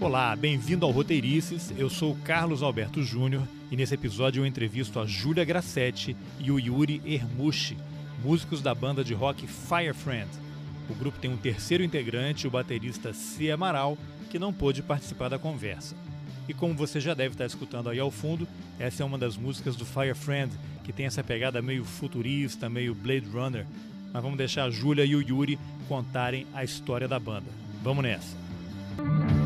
Olá, bem-vindo ao Roteirices. Eu sou Carlos Alberto Júnior e nesse episódio eu entrevisto a Júlia Grassetti e o Yuri Ermushi, músicos da banda de rock Fire Friend. O grupo tem um terceiro integrante, o baterista C. Amaral, que não pôde participar da conversa. E como você já deve estar escutando aí ao fundo, essa é uma das músicas do Fire Friend, que tem essa pegada meio futurista, meio Blade Runner. Mas vamos deixar a Júlia e o Yuri contarem a história da banda. Vamos nessa!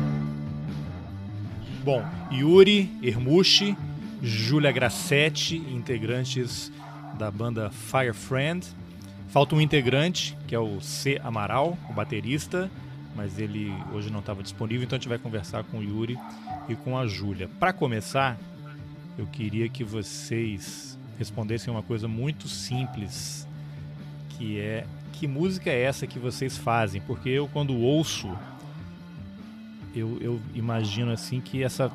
Bom, Yuri Ermushi, Júlia Grassetti, integrantes da banda Fire Friend. Falta um integrante, que é o C. Amaral, o baterista, mas ele hoje não estava disponível, então a gente vai conversar com o Yuri e com a Júlia. Para começar, eu queria que vocês respondessem uma coisa muito simples, que é que música é essa que vocês fazem? Porque eu quando ouço eu, eu imagino assim que essa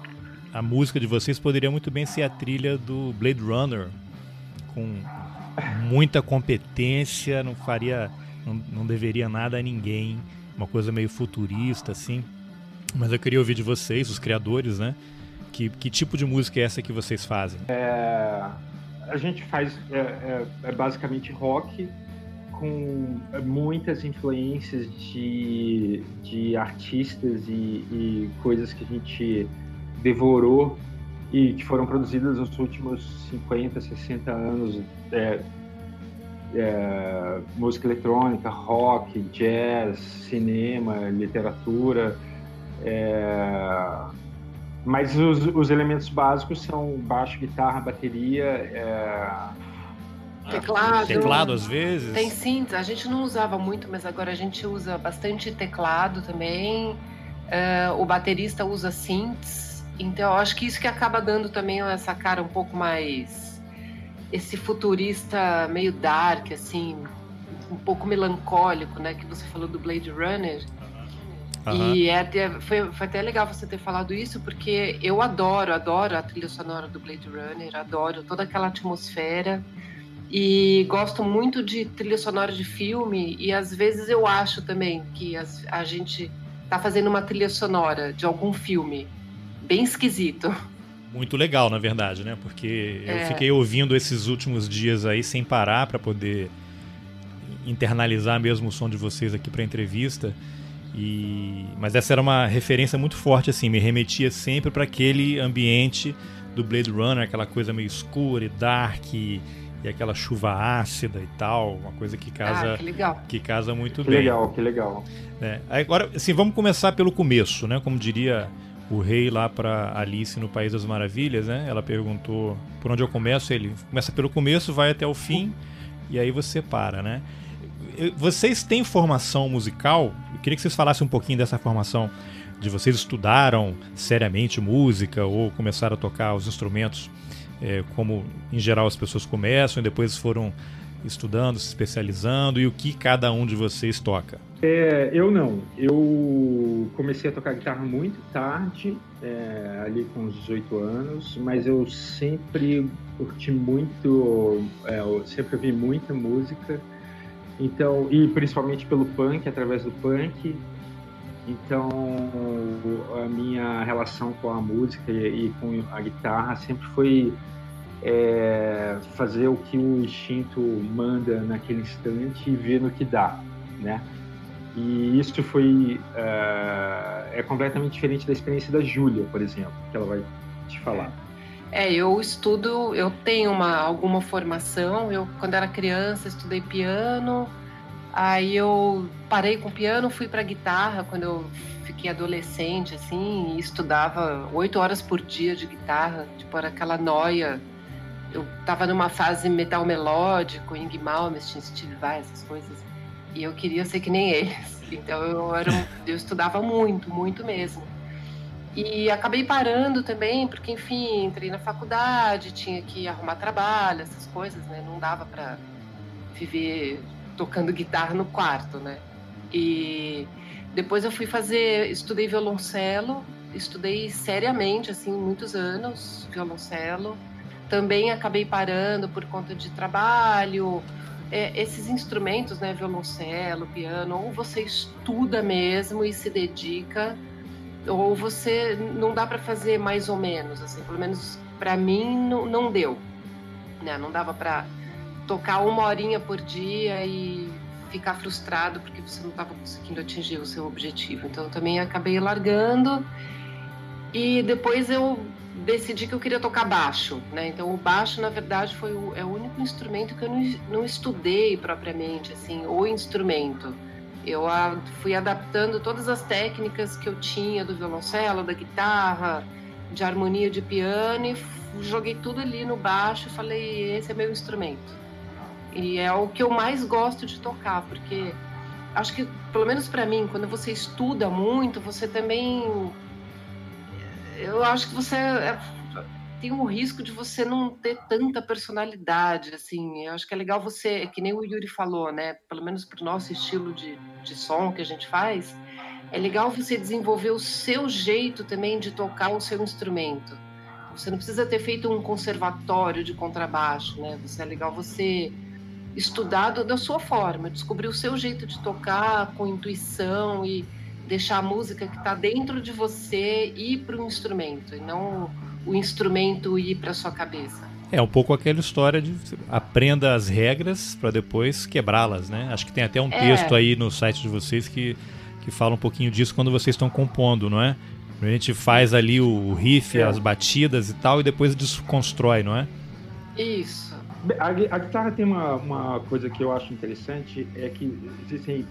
a música de vocês poderia muito bem ser a trilha do Blade Runner com muita competência, não faria não, não deveria nada a ninguém, uma coisa meio futurista assim. Mas eu queria ouvir de vocês, os criadores, né? Que, que tipo de música é essa que vocês fazem? É, a gente faz é, é, é basicamente rock com muitas influências de, de artistas e, e, coisas que a gente devorou e que foram produzidas nos últimos 50, 60 anos. É, é, música eletrônica, rock, jazz, cinema, literatura. É, mas os, os, elementos básicos são baixo, guitarra, bateria, é, Teclado. Teclado às vezes. Tem synths. A gente não usava muito, mas agora a gente usa bastante teclado também. Uh, o baterista usa synths. Então eu acho que isso que acaba dando também essa cara um pouco mais. Esse futurista meio dark, assim, um pouco melancólico, né? Que você falou do Blade Runner. Uhum. E é até, foi, foi até legal você ter falado isso, porque eu adoro, adoro a trilha sonora do Blade Runner, adoro toda aquela atmosfera. E gosto muito de trilha sonora de filme e às vezes eu acho também que a gente tá fazendo uma trilha sonora de algum filme bem esquisito. Muito legal, na verdade, né? Porque é. eu fiquei ouvindo esses últimos dias aí sem parar para poder internalizar mesmo o som de vocês aqui para entrevista. E mas essa era uma referência muito forte assim, me remetia sempre para aquele ambiente do Blade Runner, aquela coisa meio escura e dark e e aquela chuva ácida e tal, uma coisa que casa, ah, que, que, casa muito que bem. Legal, que legal. É, agora, assim, vamos começar pelo começo, né? Como diria o rei lá para Alice no País das Maravilhas, né? Ela perguntou por onde eu começo, ele começa pelo começo, vai até o fim e aí você para, né? Vocês têm formação musical? Eu queria que vocês falassem um pouquinho dessa formação de vocês estudaram seriamente música ou começaram a tocar os instrumentos é, como em geral as pessoas começam e depois foram estudando, se especializando e o que cada um de vocês toca? É, eu não. Eu comecei a tocar guitarra muito tarde, é, ali com uns 18 anos, mas eu sempre curti muito, é, eu sempre ouvi muita música, então e principalmente pelo punk, através do punk. Então a minha relação com a música e, com a guitarra sempre foi é, fazer o que o instinto manda naquele instante e ver no que dá, né? E isso foi é, é completamente diferente da experiência da Júlia, por exemplo, que ela vai te falar. É, eu estudo, eu tenho uma alguma formação. Eu quando era criança estudei piano, aí eu parei com piano, fui para guitarra quando eu fiquei adolescente, assim, e estudava oito horas por dia de guitarra, tipo era aquela noia eu tava numa fase metal melódico, Ing Malmsteen, Steve Vai, essas coisas. E eu queria ser que nem eles. Então eu, era eu estudava muito, muito mesmo. E acabei parando também, porque, enfim, entrei na faculdade, tinha que arrumar trabalho, essas coisas, né? Não dava para viver tocando guitarra no quarto, né? E depois eu fui fazer, estudei violoncelo, estudei seriamente, assim, muitos anos, violoncelo também acabei parando por conta de trabalho. É, esses instrumentos, né, violoncelo, piano, ou você estuda mesmo e se dedica, ou você não dá para fazer mais ou menos, assim, pelo menos para mim não, não deu, né? Não dava para tocar uma horinha por dia e ficar frustrado porque você não estava conseguindo atingir o seu objetivo. Então eu também acabei largando e depois eu decidi que eu queria tocar baixo, né? Então o baixo na verdade foi o, é o único instrumento que eu não, não estudei propriamente, assim, o instrumento. Eu a, fui adaptando todas as técnicas que eu tinha do violoncelo, da guitarra, de harmonia de piano e joguei tudo ali no baixo e falei esse é meu instrumento. E é o que eu mais gosto de tocar, porque acho que, pelo menos para mim, quando você estuda muito, você também. Eu acho que você é, tem um risco de você não ter tanta personalidade, assim. Eu acho que é legal você, que nem o Yuri falou, né? Pelo menos pro nosso estilo de, de som que a gente faz, é legal você desenvolver o seu jeito também de tocar o seu instrumento. Você não precisa ter feito um conservatório de contrabaixo, né? Você é legal você estudado da sua forma, descobrir o seu jeito de tocar com intuição e deixar a música que está dentro de você ir para o instrumento e não o instrumento ir para sua cabeça. É um pouco aquela história de aprenda as regras para depois quebrá-las, né? Acho que tem até um é. texto aí no site de vocês que, que fala um pouquinho disso quando vocês estão compondo, não é? A gente faz ali o riff, é. as batidas e tal, e depois desconstrói, não é? Isso. A, a guitarra tem uma, uma coisa que eu acho interessante, é que existem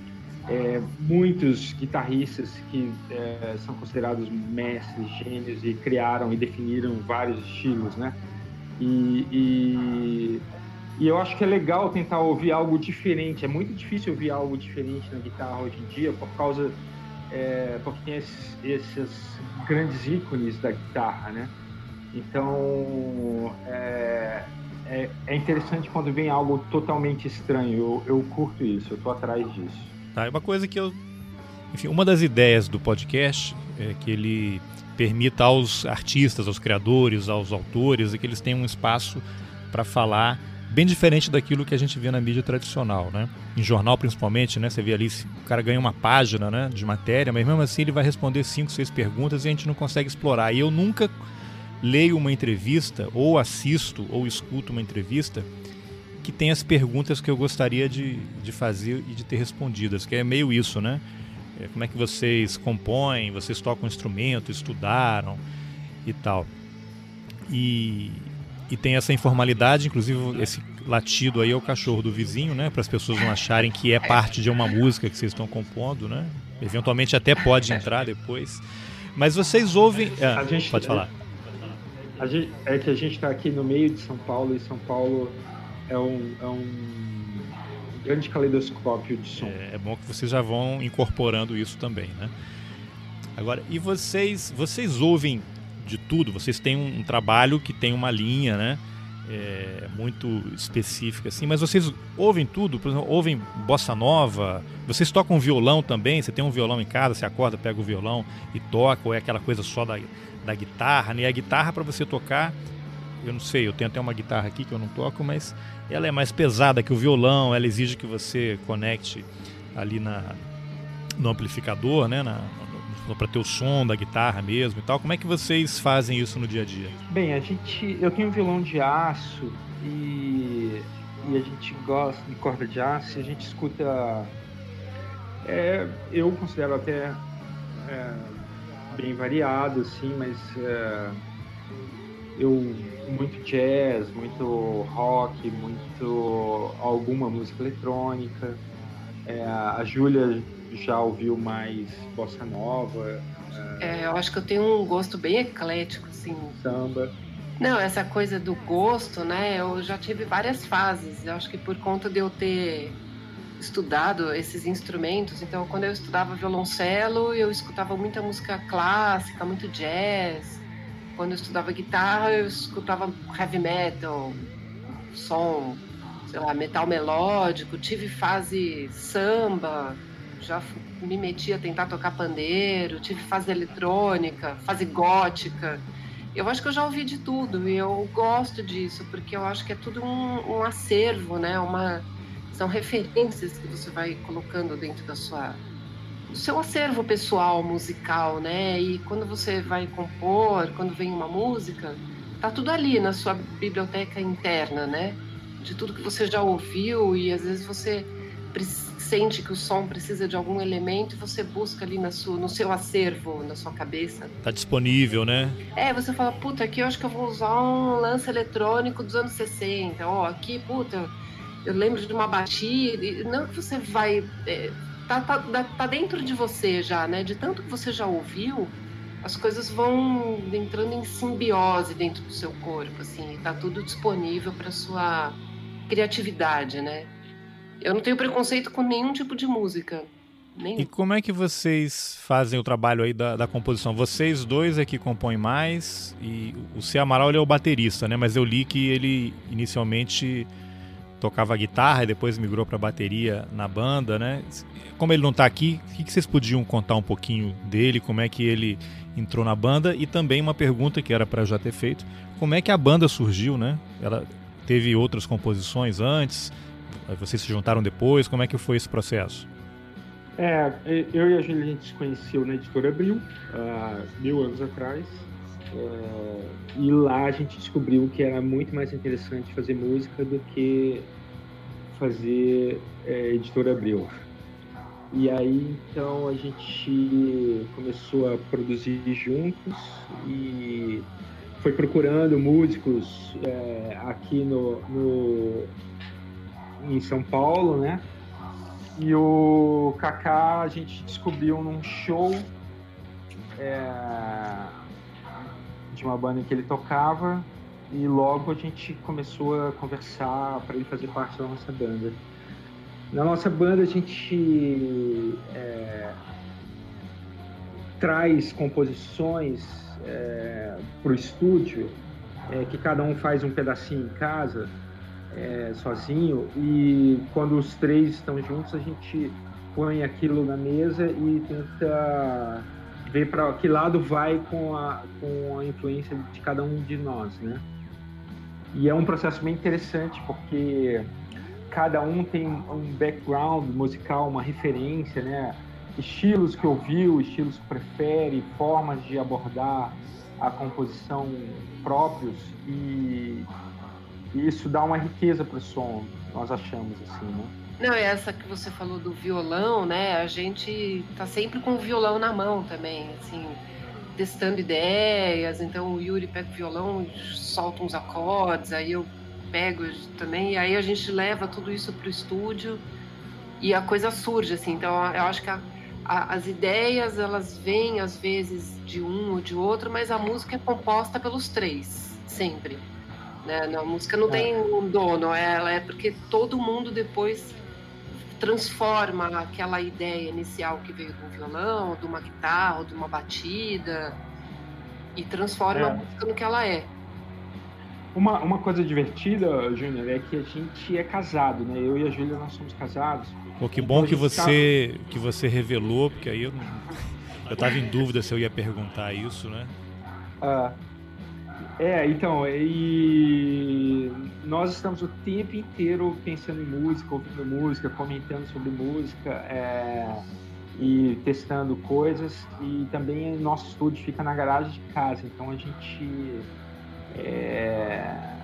é, muitos guitarristas que é, são considerados mestres, gênios e criaram e definiram vários estilos, né? E, e, e, eu acho que é legal tentar ouvir algo diferente. É muito difícil ouvir algo diferente na guitarra hoje em dia por causa é, porque tem esses, esses, grandes ícones da guitarra, né? Então é, é, é, interessante quando vem algo totalmente estranho. Eu, eu curto isso, eu tô atrás disso. Tá, é uma coisa que eu. Enfim, uma das ideias do podcast é que ele permita aos artistas, aos criadores, aos autores, é que eles tenham um espaço para falar bem diferente daquilo que a gente vê na mídia tradicional, né? Em jornal principalmente, né? Você vê ali, o cara ganha uma página, né, de matéria, mas mesmo assim ele vai responder cinco, seis perguntas e a gente não consegue explorar. E eu nunca leio uma entrevista, ou assisto, ou escuto uma entrevista que tem as perguntas que eu gostaria de, de fazer e de ter respondidas, que é meio isso, né? É, como é que vocês compõem, vocês tocam instrumento, estudaram e tal. E, e tem essa informalidade, inclusive esse latido aí é o cachorro do vizinho, né? Para as pessoas não acharem que é parte de uma música que vocês estão compondo, né? Eventualmente até pode entrar depois. Mas vocês ouvem. Ah, gente, pode falar. Gente, é que a gente está aqui no meio de São Paulo e São Paulo é um, é um grande caleidoscópio de som. É, é, bom que vocês já vão incorporando isso também, né? Agora, e vocês, vocês ouvem de tudo? Vocês têm um, um trabalho que tem uma linha, né? É, muito específica assim, mas vocês ouvem tudo, por exemplo, ouvem bossa nova, vocês tocam violão também, você tem um violão em casa, você acorda, pega o violão e toca, ou é aquela coisa só da, da guitarra, né? A guitarra para você tocar, eu não sei, eu tenho até uma guitarra aqui que eu não toco, mas ela é mais pesada que o violão, ela exige que você conecte ali na, no amplificador, né? Na, para ter o som da guitarra mesmo e tal. Como é que vocês fazem isso no dia a dia? Bem, a gente, eu tenho um violão de aço e, e a gente gosta de corda de aço. E a gente escuta, é, eu considero até é, bem variado, assim, mas é, eu muito jazz, muito rock, muito alguma música eletrônica. É, a Júlia já ouviu mais bossa nova. É... é, eu acho que eu tenho um gosto bem eclético, assim. Samba. Não, essa coisa do gosto, né? Eu já tive várias fases. Eu acho que por conta de eu ter estudado esses instrumentos. Então, quando eu estudava violoncelo, eu escutava muita música clássica, muito jazz. Quando eu estudava guitarra, eu escutava heavy metal, som, sei lá, metal melódico. Tive fase samba, já me meti a tentar tocar pandeiro. Tive fase eletrônica, fase gótica. Eu acho que eu já ouvi de tudo e eu gosto disso, porque eu acho que é tudo um, um acervo, né? Uma são referências que você vai colocando dentro da sua o seu acervo pessoal musical, né? E quando você vai compor, quando vem uma música, tá tudo ali na sua biblioteca interna, né? De tudo que você já ouviu e às vezes você sente que o som precisa de algum elemento e você busca ali na sua, no seu acervo, na sua cabeça. Tá disponível, né? É, você fala, puta, aqui eu acho que eu vou usar um lance eletrônico dos anos 60. Ó, oh, aqui, puta, eu lembro de uma batida. Não que você vai. É, tá, tá, tá dentro de você já, né? De tanto que você já ouviu, as coisas vão entrando em simbiose dentro do seu corpo, assim, tá tudo disponível para sua criatividade, né? Eu não tenho preconceito com nenhum tipo de música. Nenhum. E como é que vocês fazem o trabalho aí da, da, composição? Vocês dois é que compõem mais e o C. Amaral ele é o baterista, né? Mas eu li que ele inicialmente tocava guitarra e depois migrou para bateria na banda, né? Como ele não está aqui, o que vocês podiam contar um pouquinho dele? Como é que ele entrou na banda? E também uma pergunta que era para já ter feito: como é que a banda surgiu, né? Ela teve outras composições antes? Vocês se juntaram depois? Como é que foi esse processo? É, eu e a Julia a gente se conheceu na editora Abril, há mil anos atrás. É, e lá a gente descobriu que era muito mais interessante fazer música do que fazer é, editora Abril. E aí então a gente começou a produzir juntos e foi procurando músicos é, aqui no, no, em São Paulo, né? E o Kaká a gente descobriu num show é, de uma banda que ele tocava e logo a gente começou a conversar para ele fazer parte da nossa banda. Na nossa banda a gente é, traz composições é, para o estúdio, é, que cada um faz um pedacinho em casa é, sozinho e quando os três estão juntos a gente põe aquilo na mesa e tenta ver para que lado vai com a, com a influência de cada um de nós, né? E é um processo bem interessante porque cada um tem um background musical, uma referência, né? Estilos que ouviu, estilos que prefere, formas de abordar a composição próprios e e isso dá uma riqueza para o som, nós achamos assim, né? Não, é essa que você falou do violão, né? A gente tá sempre com o violão na mão também, assim, testando ideias. Então o Yuri pega o violão, solta uns acordes, aí eu pego também, e aí a gente leva tudo isso pro estúdio e a coisa surge, assim. Então eu acho que a, a, as ideias elas vêm às vezes de um ou de outro, mas a música é composta pelos três, sempre. Né? A música não é. tem um dono, ela é porque todo mundo depois transforma aquela ideia inicial que veio do violão, de uma guitarra, de uma batida e transforma é. a música no que ela é. Uma, uma coisa divertida, Júnior, é que a gente é casado, né? Eu e a Júlia nós somos casados. Pô, que bom que você tá... que você revelou, porque aí eu não... eu tava em dúvida se eu ia perguntar isso, né? Ah, é, então, e nós estamos o tempo inteiro pensando em música, ouvindo música, comentando sobre música é, e testando coisas. E também nosso estúdio fica na garagem de casa, então a gente é,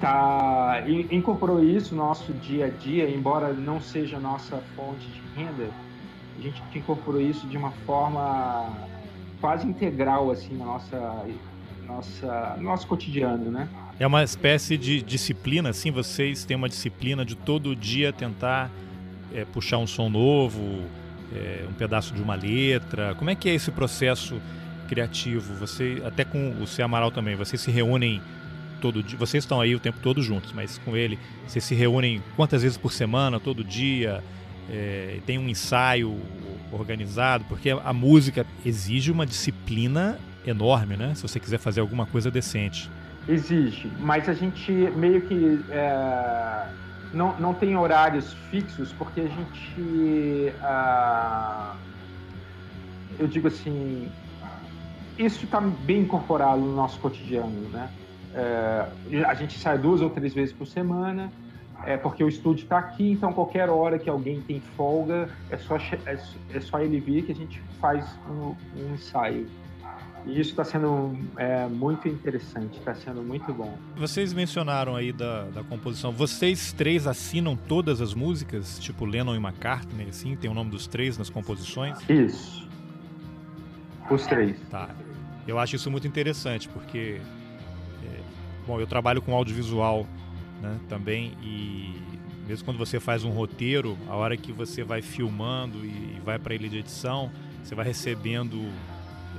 tá, incorporou isso no nosso dia a dia, embora não seja nossa fonte de renda, a gente incorporou isso de uma forma quase integral assim na nossa nossa, nosso cotidiano, né? É uma espécie de disciplina, assim, vocês têm uma disciplina de todo dia tentar é, puxar um som novo, é, um pedaço de uma letra. Como é que é esse processo criativo? Você, até com o C. Amaral também, vocês se reúnem todo dia, vocês estão aí o tempo todo juntos, mas com ele, vocês se reúnem quantas vezes por semana, todo dia? É, tem um ensaio organizado, porque a música exige uma disciplina enorme, né? Se você quiser fazer alguma coisa decente. Existe, mas a gente meio que é, não, não tem horários fixos, porque a gente. Ah, eu digo assim. Isso está bem incorporado no nosso cotidiano, né? É, a gente sai duas ou três vezes por semana, é porque o estúdio está aqui, então qualquer hora que alguém tem folga, é só, é, é só ele vir que a gente faz um, um ensaio. E isso está sendo é, muito interessante, está sendo muito bom. Vocês mencionaram aí da, da composição. Vocês três assinam todas as músicas, tipo Lennon e McCartney, assim? Tem o nome dos três nas composições? Isso. Os três. Tá. Eu acho isso muito interessante, porque. É, bom, eu trabalho com audiovisual né, também, e mesmo quando você faz um roteiro, a hora que você vai filmando e vai para ele de edição, você vai recebendo.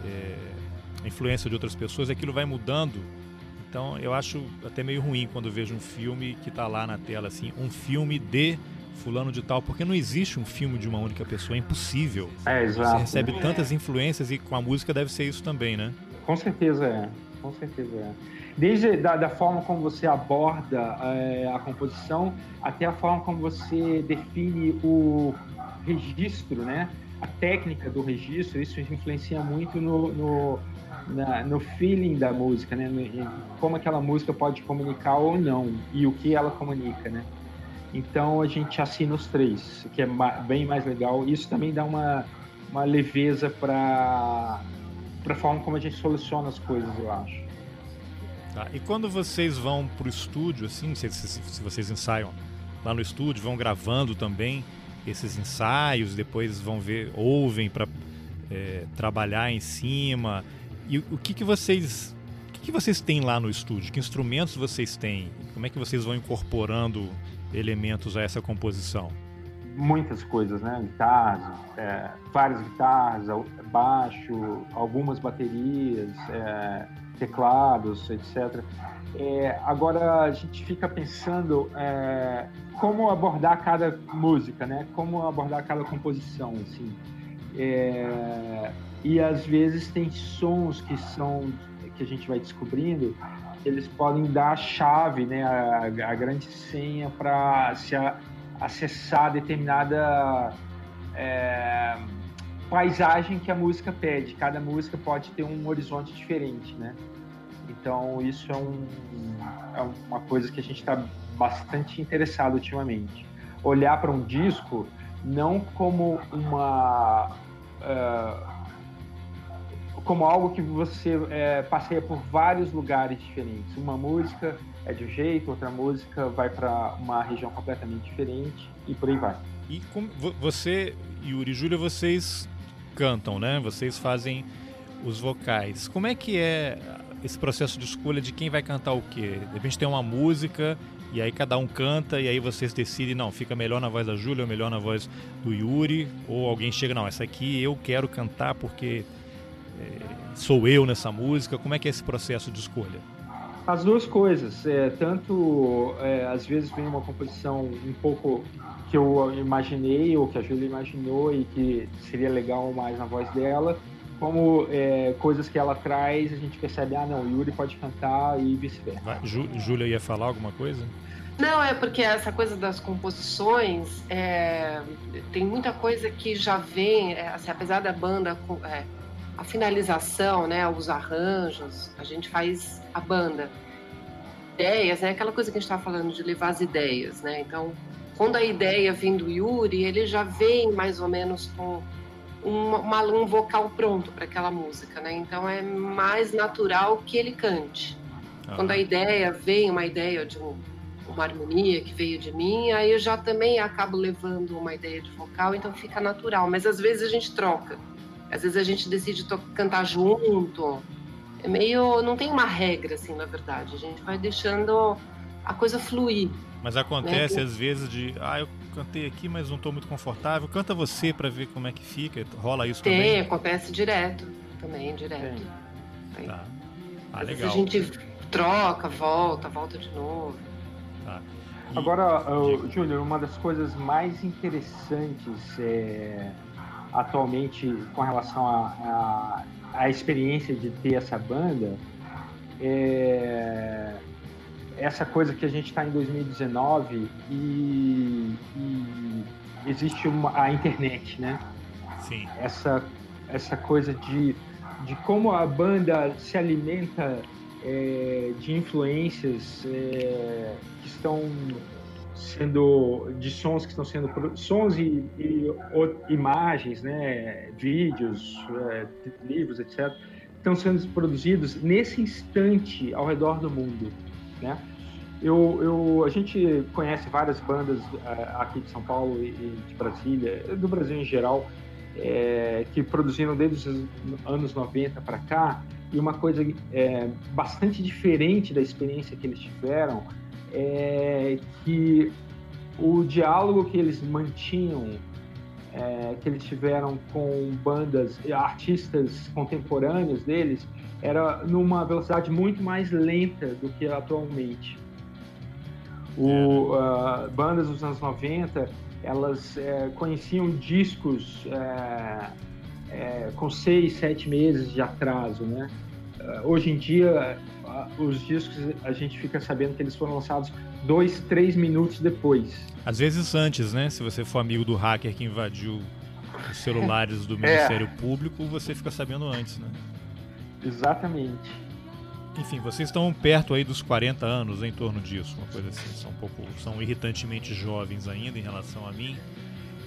É, influência de outras pessoas, aquilo vai mudando. Então eu acho até meio ruim quando vejo um filme que está lá na tela assim, um filme de fulano de tal, porque não existe um filme de uma única pessoa, é impossível. É, exato. Você recebe tantas influências e com a música deve ser isso também, né? Com certeza é, com certeza é. Desde da, da forma como você aborda é, a composição até a forma como você define o registro, né? A técnica do registro, isso influencia muito no, no na, no feeling da música, né? Como aquela música pode comunicar ou não e o que ela comunica, né? Então a gente assina os três, que é bem mais legal. Isso também dá uma, uma leveza para para forma como a gente soluciona as coisas, eu acho. Tá. E quando vocês vão para o estúdio, assim, se, se, se, vocês ensaiam lá no estúdio, vão gravando também esses ensaios, depois vão ver, ouvem para é, trabalhar em cima. E o que, que vocês o que, que vocês têm lá no estúdio? Que instrumentos vocês têm? Como é que vocês vão incorporando elementos a essa composição? Muitas coisas, né? Guitarras, é, várias guitarras, baixo, algumas baterias, é, teclados, etc. É, agora a gente fica pensando é, como abordar cada música, né? Como abordar cada composição, assim. É, e às vezes tem sons que são que a gente vai descobrindo, eles podem dar a chave, né, a, a grande senha para se a, acessar determinada é, paisagem que a música pede. Cada música pode ter um horizonte diferente, né? Então isso é, um, é uma coisa que a gente está bastante interessado ultimamente. Olhar para um disco não como uma uh, como algo que você é, passeia por vários lugares diferentes. Uma música é de um jeito, outra música vai para uma região completamente diferente e por aí vai. E você, Yuri e Júlia, vocês cantam, né? Vocês fazem os vocais. Como é que é esse processo de escolha de quem vai cantar o quê? De repente tem uma música e aí cada um canta e aí vocês decidem, não, fica melhor na voz da Júlia ou melhor na voz do Yuri, ou alguém chega, não, essa aqui eu quero cantar porque é, sou eu nessa música? Como é que é esse processo de escolha? As duas coisas. É, tanto, é, às vezes, vem uma composição um pouco que eu imaginei ou que a Júlia imaginou e que seria legal mais na voz dela, como é, coisas que ela traz, a gente percebe, ah, não, Yuri pode cantar e vice-versa. Júlia ia falar alguma coisa? Não, é porque essa coisa das composições, é, tem muita coisa que já vem, é, assim, apesar da banda é, a finalização, né, os arranjos, a gente faz a banda. Ideias, né, aquela coisa que a gente estava falando de levar as ideias, né? Então, quando a ideia vem do Yuri, ele já vem mais ou menos com uma, um vocal pronto para aquela música, né? Então é mais natural que ele cante. Ah. Quando a ideia vem, uma ideia de um, uma harmonia que veio de mim, aí eu já também acabo levando uma ideia de vocal, então fica natural. Mas às vezes a gente troca. Às vezes a gente decide cantar junto. É meio. Não tem uma regra, assim, na verdade. A gente vai deixando a coisa fluir. Mas acontece né? às vezes de. Ah, eu cantei aqui, mas não estou muito confortável. Canta você para ver como é que fica. Rola isso tem, também? Tem, acontece direto. Também, direto. Tem. Tá. Ah, às legal. a gente troca, volta, volta de novo. Tá. E... Agora, Júnior, uma das coisas mais interessantes é atualmente com relação à a, a, a, experiência de ter essa banda é essa coisa que a gente está em 2019 e, e existe uma, a internet, né? Sim. Essa, essa coisa de, de como a banda se alimenta é, de influências é, que estão sendo de sons que estão sendo sons e, e imagens, né, vídeos, é, livros, etc, estão sendo produzidos nesse instante ao redor do mundo, né? Eu, eu, a gente conhece várias bandas uh, aqui de São Paulo e, e, de Brasília, do Brasil em geral, é, que produziram desde os anos 90 para cá, e uma coisa é, bastante diferente da experiência que eles tiveram é que o diálogo que eles mantinham, é, que eles tiveram com bandas, artistas contemporâneos deles, era numa velocidade muito mais lenta do que atualmente. O, uh, bandas dos anos 90, elas é, conheciam discos é, é, com seis, sete meses de atraso, né? Uh, hoje em dia, uh, os discos a gente fica sabendo que eles foram lançados dois, três minutos depois. Às vezes antes, né? Se você for amigo do hacker que invadiu os celulares do é. Ministério Público, você fica sabendo antes, né? Exatamente. Enfim, vocês estão perto aí dos 40 anos, em torno disso, uma coisa assim. São um pouco, são irritantemente jovens ainda em relação a mim.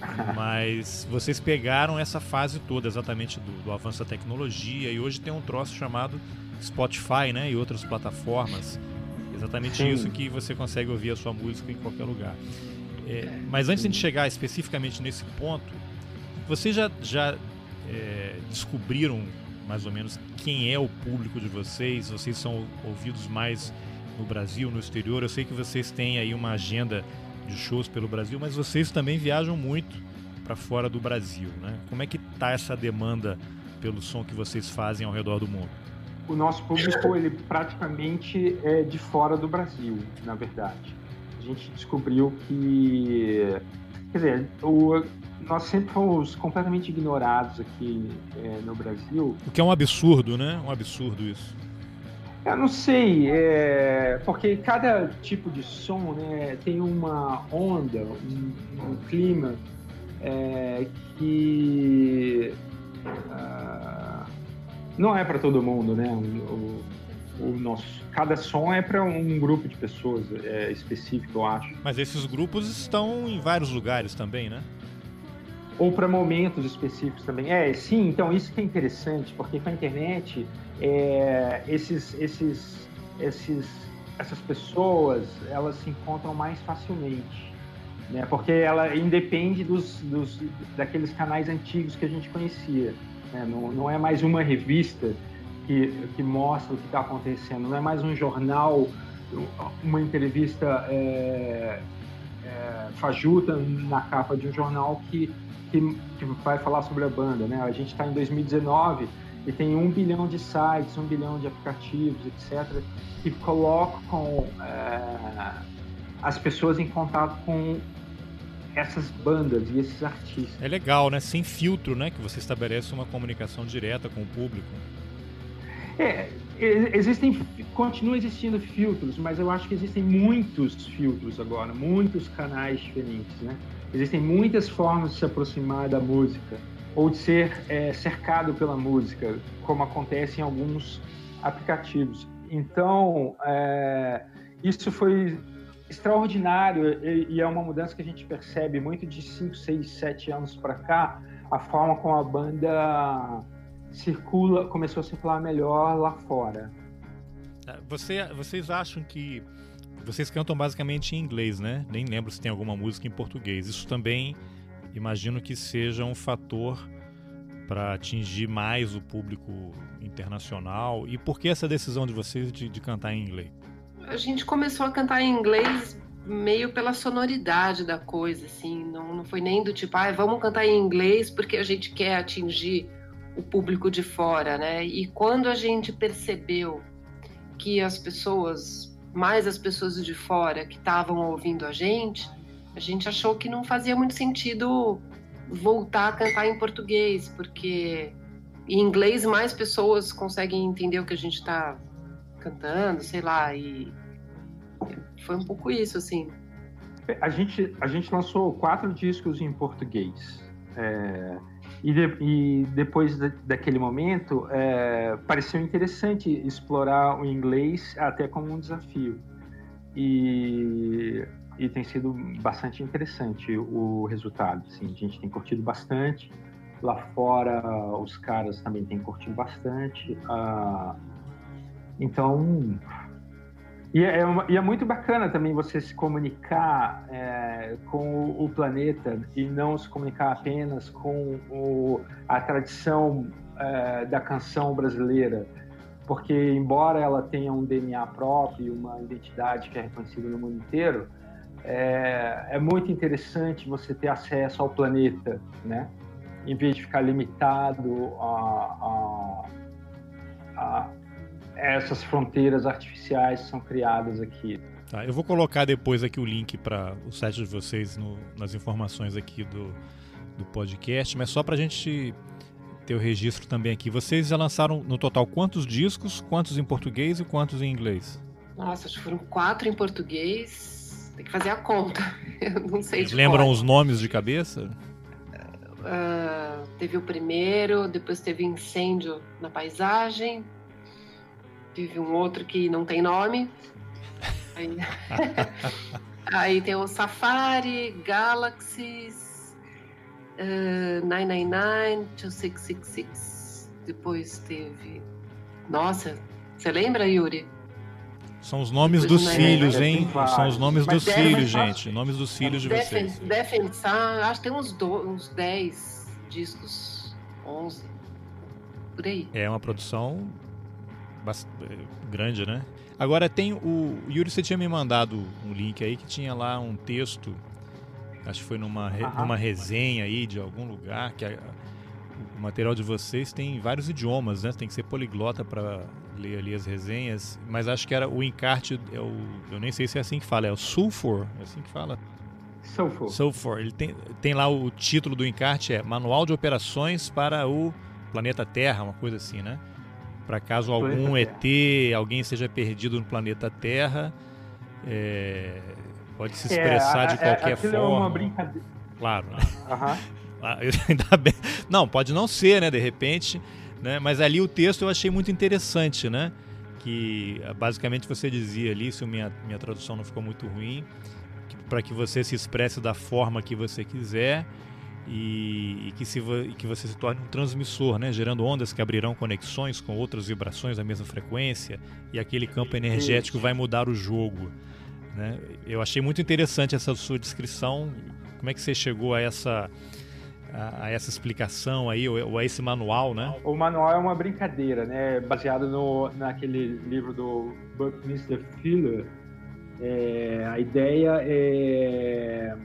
Mas vocês pegaram essa fase toda exatamente do, do avanço da tecnologia e hoje tem um troço chamado Spotify, né, e outras plataformas. Exatamente Sim. isso que você consegue ouvir a sua música em qualquer lugar. É, mas antes de chegar especificamente nesse ponto, vocês já, já é, descobriram mais ou menos quem é o público de vocês? Vocês são ouvidos mais no Brasil, no exterior? Eu sei que vocês têm aí uma agenda de shows pelo Brasil, mas vocês também viajam muito para fora do Brasil, né? Como é que tá essa demanda pelo som que vocês fazem ao redor do mundo? O nosso público ele praticamente é de fora do Brasil, na verdade. A gente descobriu que, quer dizer, o, nós sempre fomos completamente ignorados aqui é, no Brasil. O que é um absurdo, né? Um absurdo isso. Eu não sei, é, porque cada tipo de som né, tem uma onda, um, um clima é, que uh, não é para todo mundo, né? O, o, nosso, cada som é para um grupo de pessoas é, específico, eu acho. Mas esses grupos estão em vários lugares também, né? Ou para momentos específicos também. É, sim, então isso que é interessante, porque com a internet, é, esses, esses, esses, essas pessoas, elas se encontram mais facilmente, né? Porque ela independe dos, dos daqueles canais antigos que a gente conhecia, né? não, não é mais uma revista que, que mostra o que está acontecendo, não é mais um jornal, uma entrevista é, fajuta na capa de um jornal que que, que vai falar sobre a banda, né? A gente está em 2019 e tem um bilhão de sites, um bilhão de aplicativos, etc., que colocam é, as pessoas em contato com essas bandas e esses artistas. É legal, né? Sem filtro, né? Que você estabelece uma comunicação direta com o público. É, existem, continua existindo filtros, mas eu acho que existem muitos filtros agora, muitos canais diferentes, né? Existem muitas formas de se aproximar da música ou de ser é, cercado pela música, como acontece em alguns aplicativos. Então, é, isso foi extraordinário e, é uma mudança que a gente percebe muito de 5, 6, 7 anos para cá, a forma como a banda circula, começou a circular melhor lá fora. É, você, vocês acham que vocês cantam basicamente em inglês, né? Nem lembro se tem alguma música em português. Isso também imagino que seja um fator para atingir mais o público internacional. E por que essa decisão de vocês de, de cantar em inglês? A gente começou a cantar em inglês meio pela sonoridade da coisa, assim. Não, não foi nem do tipo, ah, vamos cantar em inglês porque a gente quer atingir o público de fora, né? E quando a gente percebeu que as pessoas mais as pessoas de fora que estavam ouvindo a gente, a gente achou que não fazia muito sentido voltar a cantar em português, porque em inglês mais pessoas conseguem entender o que a gente está cantando, sei lá, e foi um pouco isso, assim. A gente, a gente lançou quatro discos em português. É, e, de, e, depois de, daquele momento, é, pareceu interessante explorar o inglês até como um desafio. E, e tem sido bastante interessante o resultado. Assim, a gente tem curtido bastante. Lá fora, os caras também têm curtido bastante. Uh, então, e é, e é, muito bacana também você se comunicar é, com o, o, planeta e não se comunicar apenas com o, a tradição é, da canção brasileira porque embora ela tenha um DNA próprio, uma identidade que é reconhecida no mundo inteiro, é, é muito interessante você ter acesso ao planeta, né? Em vez de ficar limitado a, a, a essas fronteiras artificiais são criadas aqui. Tá, eu vou colocar depois aqui o link para o site de vocês no, nas informações aqui do, do podcast, mas só para a gente ter o registro também aqui. Vocês já lançaram no total quantos discos, quantos em português e quantos em inglês? Nossa, acho que foram quatro em português. Tem que fazer a conta. Eu não sei de Lembram qual. os nomes de cabeça? Uh, teve o primeiro, depois teve Incêndio na Paisagem, teve um outro que não tem nome. Aí, Aí tem o Safari, Galaxies, 999, 2666. Depois teve. Nossa, você lembra, Yuri? São os nomes dos filhos, hein? São os nomes Mas dos filhos, gente. Nomes dos filhos de vocês. Defensar, acho que tem uns, do, uns 10 discos, 11, por aí. É uma produção grande, né? Agora tem o. Yuri, você tinha me mandado um link aí que tinha lá um texto Acho que foi numa, re, numa resenha aí de algum lugar que a, o material de vocês tem vários idiomas, né? Tem que ser poliglota para ler ali as resenhas. Mas acho que era o encarte, é o, eu nem sei se é assim que fala, é o Sulfur, é assim que fala. Sulfur. Sulfur. Ele tem, tem lá o título do encarte é Manual de Operações para o Planeta Terra, uma coisa assim, né? Para caso algum ET, alguém seja perdido no planeta Terra, é, Pode se expressar é, de qualquer é, forma. É uma brincadeira. Claro. Né? Uhum. não, pode não ser, né? De repente. Né? Mas ali o texto eu achei muito interessante, né? Que basicamente você dizia ali, se minha, minha tradução não ficou muito ruim, para que você se expresse da forma que você quiser e, e que, se, e que você se torne um transmissor, né? gerando ondas que abrirão conexões com outras vibrações da mesma frequência e aquele campo energético vai mudar o jogo. Né? Eu achei muito interessante essa sua descrição. Como é que você chegou a essa a, a essa explicação aí ou, a esse manual, né? O manual é uma brincadeira, né? Baseado no naquele livro do Buckminster Fuller. É, a ideia é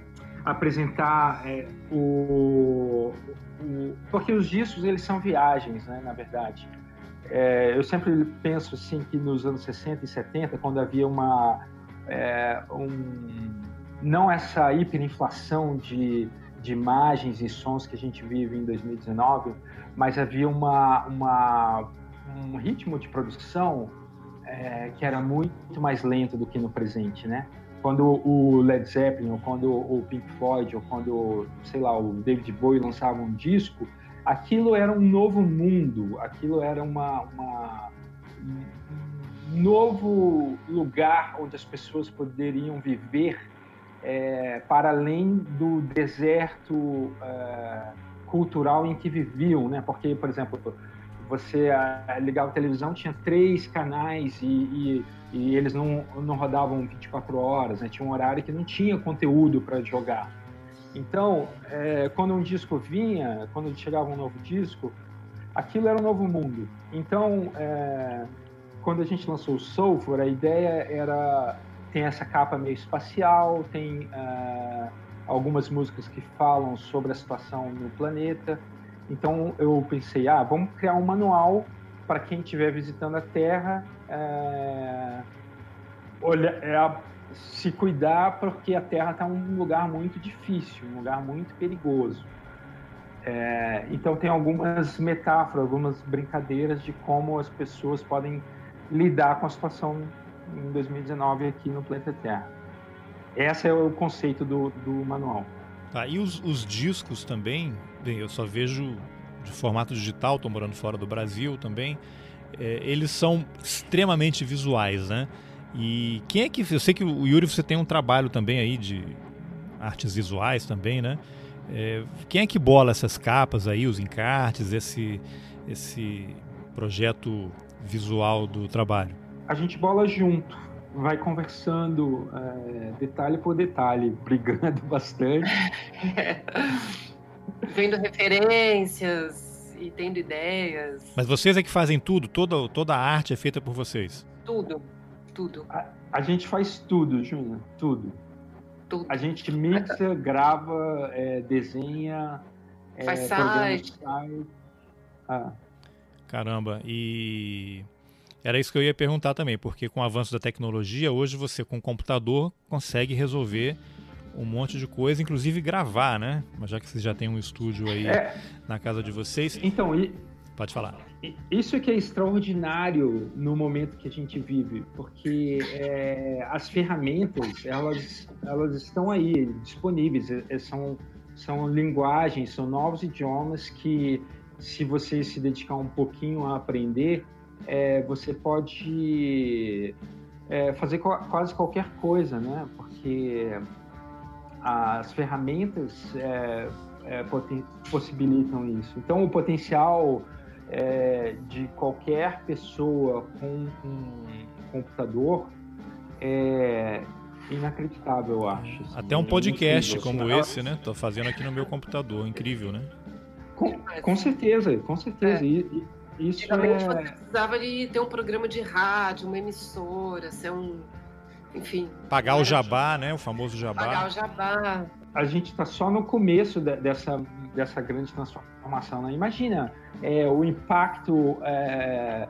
apresentar é, o, o, porque os discos eles são viagens, né? Na verdade. É, eu sempre penso assim que nos anos 60 e 70, quando havia uma é, um, não essa hiperinflação de, de imagens e sons que a gente vive em 2019, mas havia uma, uma um ritmo de produção é, que era muito mais lento do que no presente, né? Quando o Led Zeppelin, ou quando o Pink Floyd, ou quando, sei lá, o David Bowie lançavam um disco, aquilo era um novo mundo, aquilo era uma, uma novo lugar onde as pessoas poderiam viver é, para além do deserto é, cultural em que viviam, né? Porque, por exemplo, você ligava a televisão tinha três canais e, e, e, eles não, não rodavam 24 horas, né? Tinha um horário que não tinha conteúdo para jogar. Então, é, quando um disco vinha, quando chegava um novo disco, aquilo era um novo mundo. Então, é, quando a gente lançou o Sulfur, a ideia era tem essa capa meio espacial, tem uh, algumas músicas que falam sobre a situação no planeta. Então eu pensei, ah, vamos criar um manual para quem estiver visitando a Terra é, olha, é, se cuidar, porque a Terra está um lugar muito difícil, um lugar muito perigoso. É, então tem algumas metáforas, algumas brincadeiras de como as pessoas podem lidar com a situação em 2019 aqui no planeta Terra. Esse é o conceito do, do manual. Tá, e os, os discos também, bem, eu só vejo de formato digital, estou morando fora do Brasil também, é, eles são extremamente visuais, né? E quem é que. Eu sei que o Yuri você tem um trabalho também aí de artes visuais também, né? É, quem é que bola essas capas aí, os encartes, esse, esse projeto visual do trabalho? A gente bola junto, vai conversando é, detalhe por detalhe, brigando bastante. Vendo referências e tendo ideias. Mas vocês é que fazem tudo? Toda, toda a arte é feita por vocês? Tudo, tudo. A, a gente faz tudo, Júnior, tudo. tudo. A gente mixa, grava, é, desenha, faz é, site. Ah. Caramba, e era isso que eu ia perguntar também, porque com o avanço da tecnologia, hoje você com o computador consegue resolver um monte de coisa, inclusive gravar, né? Mas já que vocês já têm um estúdio aí é. na casa de vocês. Então, e, pode falar. Isso é que é extraordinário no momento que a gente vive, porque é, as ferramentas elas, elas estão aí disponíveis, é, é são, são linguagens, são novos idiomas que se você se dedicar um pouquinho a aprender, é, você pode é, fazer quase qualquer coisa, né? Porque as ferramentas é, é possibilitam isso. Então, o potencial é, de qualquer pessoa com um computador é inacreditável, eu acho. Assim, Até um podcast como assim, esse, né? Tô fazendo aqui no meu computador, incrível, né? Com, com certeza, com certeza. É. E, e, isso Antigamente é... você precisava de ter um programa de rádio, uma emissora, ser um. Enfim. Pagar o jabá, né? O famoso jabá. Pagar o jabá. A gente está só no começo de, dessa, dessa grande transformação. Né? Imagina é, o impacto é,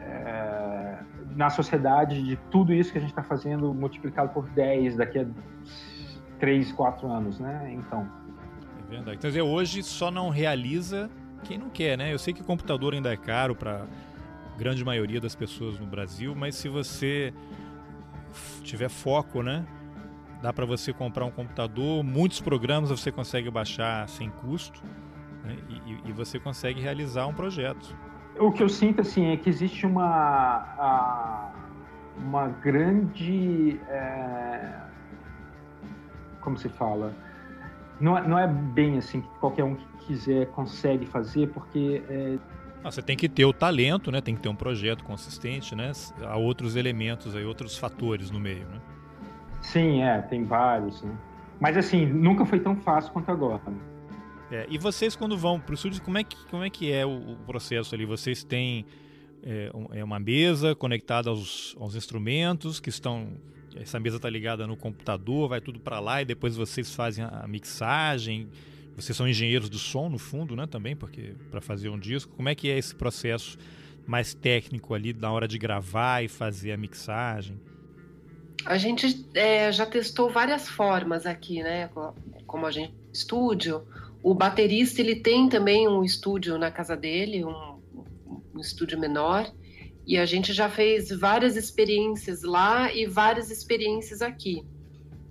é, na sociedade de tudo isso que a gente está fazendo multiplicado por 10 daqui a 3, 4 anos, né? Então. É verdade. Quer dizer, hoje só não realiza quem não quer, né? Eu sei que o computador ainda é caro para grande maioria das pessoas no Brasil, mas se você tiver foco, né? Dá para você comprar um computador, muitos programas você consegue baixar sem custo né? e, e, você consegue realizar um projeto. O que eu sinto assim é que existe uma uma grande é, como se fala não, é, não é bem assim que qualquer um que quiser consegue fazer, porque. É... Ah, você tem que ter o talento, né? Tem que ter um projeto consistente, né? Há outros elementos aí, outros fatores no meio, né? Sim, é, tem vários, né? Mas assim, nunca foi tão fácil quanto agora. Né? É, e vocês quando vão para o estúdio, como é que, como é, que é o, o processo ali? Vocês têm é, é uma mesa conectada aos, aos instrumentos que estão essa mesa está ligada no computador, vai tudo para lá e depois vocês fazem a mixagem. Vocês são engenheiros do som no fundo, né, também, porque para fazer um disco, como é que é esse processo mais técnico ali na hora de gravar e fazer a mixagem? A gente é, já testou várias formas aqui, né? Como a gente estúdio, o baterista ele tem também um estúdio na casa dele, um, um estúdio menor. E a gente já fez várias experiências lá e várias experiências aqui.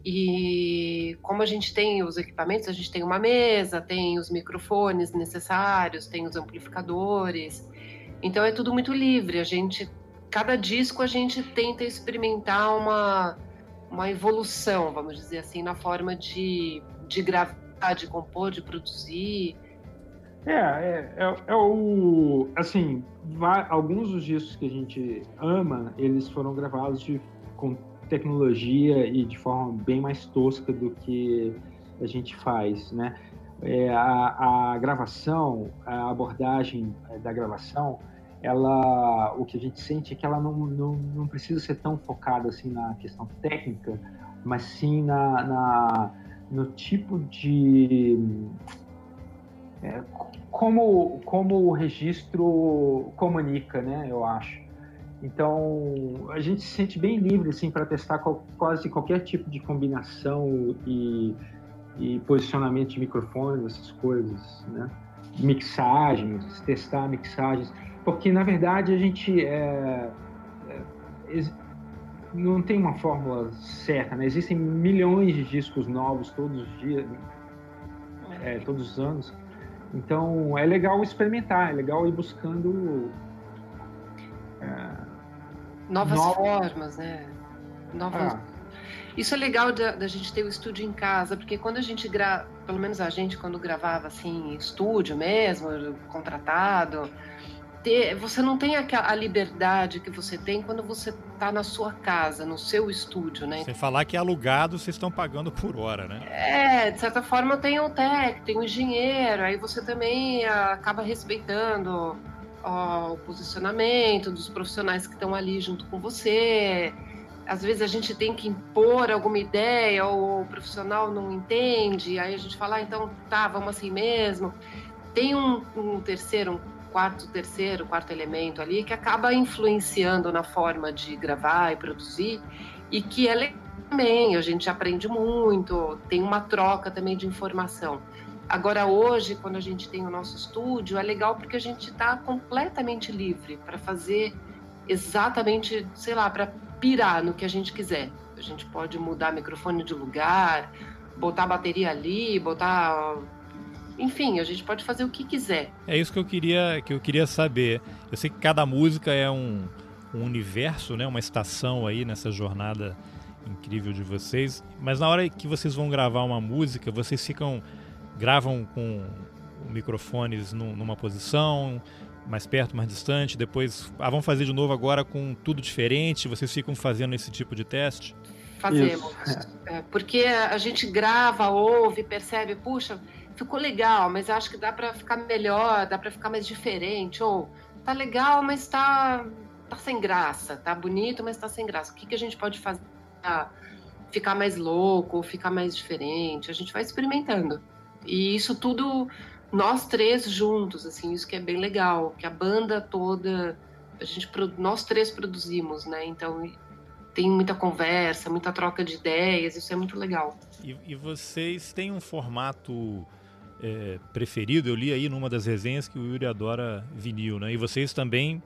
E como a gente tem os equipamentos, a gente tem uma mesa, tem os microfones necessários, tem os amplificadores. Então é tudo muito livre. A gente, cada disco a gente tenta experimentar uma, uma evolução, vamos dizer assim, na forma de, de gravar, de compor, de produzir. É, é, é, é o. Assim, alguns dos discos que a gente ama, eles foram gravados de, com tecnologia e de forma bem mais tosca do que a gente faz, né? É, a, a, gravação, a abordagem é, da gravação, ela, o que a gente sente é que ela não, não, não precisa ser tão focada assim na questão técnica, mas sim na, na no tipo de é, como, como o registro comunica, né? Eu acho. Então, a gente se sente bem livre assim para testar qual, quase qualquer tipo de combinação e, e posicionamento de microfones, essas coisas, né? Mixagens, testar mixagens, porque na verdade a gente é, é, não tem uma fórmula certa, né? Existem milhões de discos novos todos os dias, é, todos os anos então é legal experimentar, é legal ir buscando. É, Novas no... formas, né? Novas. Ah. Isso é legal da, da, gente ter o estúdio em casa, porque quando a gente grava, pelo menos a gente quando gravava assim, em estúdio mesmo, contratado, ter, você não tem a, a liberdade que você tem quando você está na sua casa, no seu estúdio, né? Sem falar que é alugado, vocês estão pagando por hora, né? É, de certa forma tem o técnico, tem o engenheiro, aí você também acaba respeitando ó, o posicionamento dos profissionais que estão ali junto com você. Às vezes a gente tem que impor alguma ideia, ou o profissional não entende, aí a gente fala, ah, então tá, vamos assim mesmo. Tem um, um terceiro, um quarto, terceiro, quarto elemento ali que acaba influenciando na forma de gravar e produzir e que é também, a gente aprende muito, tem uma troca também de informação. Agora hoje, quando a gente tem o nosso estúdio, é legal porque a gente está completamente livre para fazer exatamente, sei lá, para pirar no que a gente quiser. A gente pode mudar microfone de lugar, botar bateria ali, botar enfim, a gente pode fazer o que quiser. É isso que eu queria, que eu queria saber. Eu sei que cada música é um, um universo, né? Uma estação aí nessa jornada incrível de vocês. Mas na hora que vocês vão gravar uma música, vocês ficam gravam com microfones numa posição mais perto, mais distante, depois ah, vão fazer de novo agora com tudo diferente. Vocês ficam fazendo esse tipo de teste? Fazemos, é, porque a gente grava, ouve, percebe, puxa, ficou legal, mas acho que dá para ficar melhor, dá para ficar mais diferente, ou tá legal, mas tá, tá sem graça, tá bonito, mas tá sem graça. O que, que a gente pode fazer pra ficar mais louco, ficar mais diferente? A gente vai experimentando. E isso tudo nós três juntos, assim, isso que é bem legal, que a banda toda, a gente nós três produzimos, né? Então tem muita conversa, muita troca de ideias, isso é muito legal. E, e vocês têm um formato é, preferido. Eu li aí numa das resenhas que o Yuri adora vinil, né? E vocês também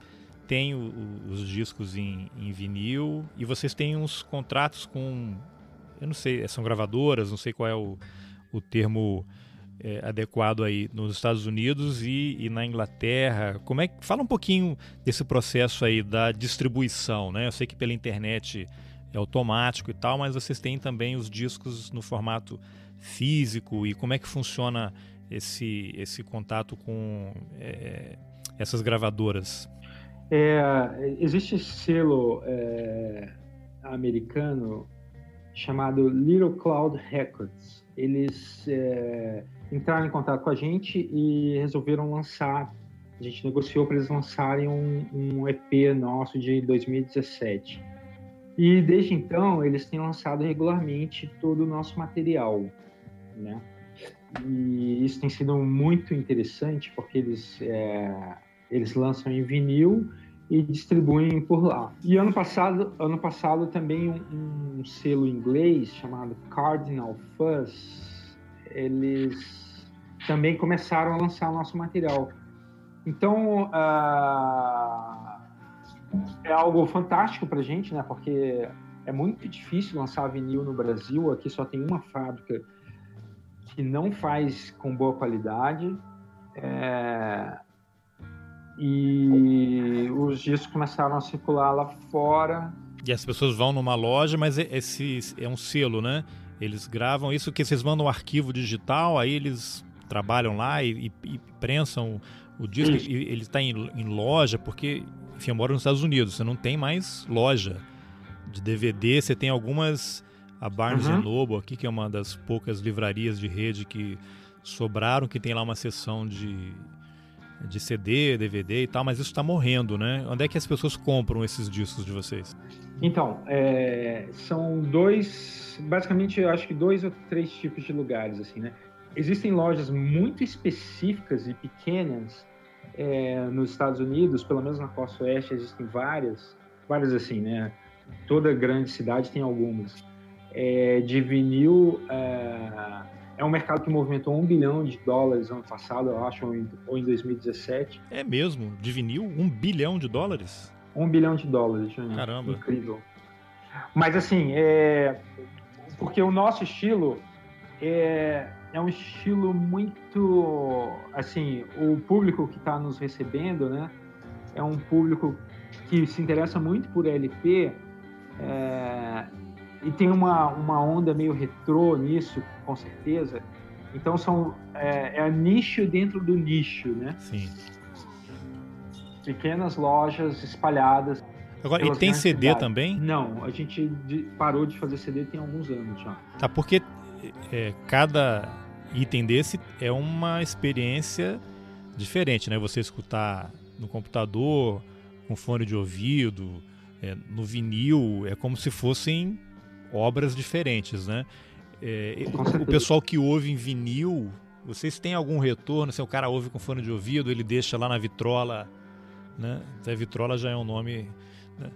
têm o, os discos em, em, vinil e vocês têm uns contratos com, eu não sei, são gravadoras, não sei qual é o, o termo é, adequado aí nos Estados Unidos e, e, na Inglaterra. Como é que fala um pouquinho desse processo aí da distribuição, né? Eu sei que pela internet é automático e tal, mas vocês têm também os discos no formato físico e como é que funciona esse, esse contato com é, essas gravadoras? É, existe selo é, americano chamado Little Cloud Records. Eles é, entraram em contato com a gente e resolveram lançar. A gente negociou para eles lançarem um, um EP nosso de 2017. E desde então eles têm lançado regularmente todo o nosso material né? E isso tem sido muito interessante porque eles, é, eles lançam em vinil e distribuem por lá. E ano passado, ano passado também um, um selo inglês chamado Cardinal Fuzz, eles também começaram a lançar o nosso material. Então, uh, é algo fantástico para gente, né? Porque é muito difícil lançar vinil no Brasil. Aqui só tem uma fábrica que não faz com boa qualidade. É, e os discos começaram a circular lá fora. E as pessoas vão numa loja, mas esse é um selo, né? Eles gravam isso que vocês mandam um arquivo digital, aí eles trabalham lá e, e, e prensam o disco. E, ele está em, em, loja, porque, enfim, eu moro nos Estados Unidos, você não tem mais loja de DVD, você tem algumas a Barnes uhum. Noble aqui, que é uma das poucas livrarias de rede que sobraram, que tem lá uma seção de, de CD, DVD e tal, mas isso está morrendo, né? Onde é que as pessoas compram esses discos de vocês? Então, é, são dois, basicamente, eu acho que dois ou três tipos de lugares, assim, né? Existem lojas muito específicas e pequenas é, nos Estados Unidos, pelo menos na costa oeste existem várias, várias assim, né? Toda grande cidade tem algumas é, de vinil é, é, um mercado que movimentou um bilhão de dólares ano passado, eu acho, ou em, ou em 2017. É mesmo? De vinil? Um bilhão de dólares? Um bilhão de dólares, Juninho. Caramba. Incrível. Mas assim, é... porque o nosso estilo é, é um estilo muito. Assim, o público que está nos recebendo, né? É um público que se interessa muito por LP é, e tem uma, uma onda meio retrô nisso, com certeza. Então são é, é nicho dentro do nicho, né? Sim. Pequenas lojas espalhadas. Agora, e tem CD cidades. também? Não, a gente parou de fazer CD tem alguns anos já. Tá, porque é, cada item desse é uma experiência diferente, né? Você escutar no computador, com fone de ouvido, é, no vinil, é como se fossem obras diferentes, né? É, o, pessoal que ouve em vinil, vocês têm algum retorno? Se o cara ouve com fone de ouvido, ele deixa lá na vitrola, né? A vitrola já é um nome né?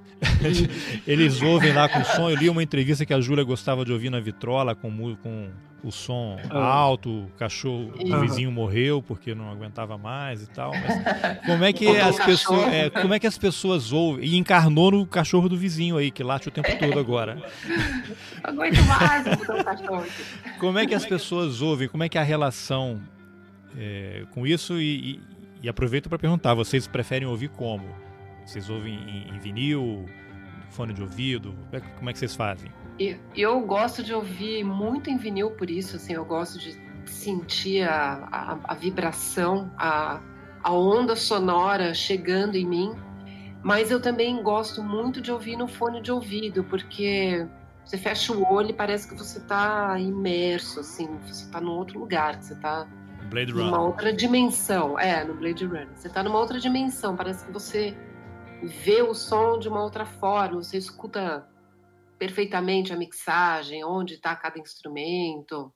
Eles ouvem lá com som. Eu li uma entrevista que a Júlia gostava de ouvir na vitrola com, com o som ah. alto, o cachorro, o vizinho morreu porque não aguentava mais e tal. Mas como é que as pessoas, é, como é que as pessoas ouvem? E encarnou no cachorro do vizinho aí que late o tempo todo agora. Aguento mais o cachorro. Como é que as pessoas ouvem? Como é que é a relação é, com isso? E, e, e aproveito para perguntar, vocês preferem ouvir como? Vocês ouvem em, em vinil, fone de ouvido? É como é que vocês fazem? Eu gosto de ouvir muito em vinil, por isso, assim, eu gosto de sentir a, a, a vibração, a, a onda sonora chegando em mim. Mas eu também gosto muito de ouvir no fone de ouvido, porque você fecha o olho e parece que você está imerso, assim, você está num outro lugar, você está Blade numa outra dimensão. É, no Blade Runner. Você está numa outra dimensão, parece que você vê o som de uma outra forma, você escuta perfeitamente a mixagem, onde está cada instrumento.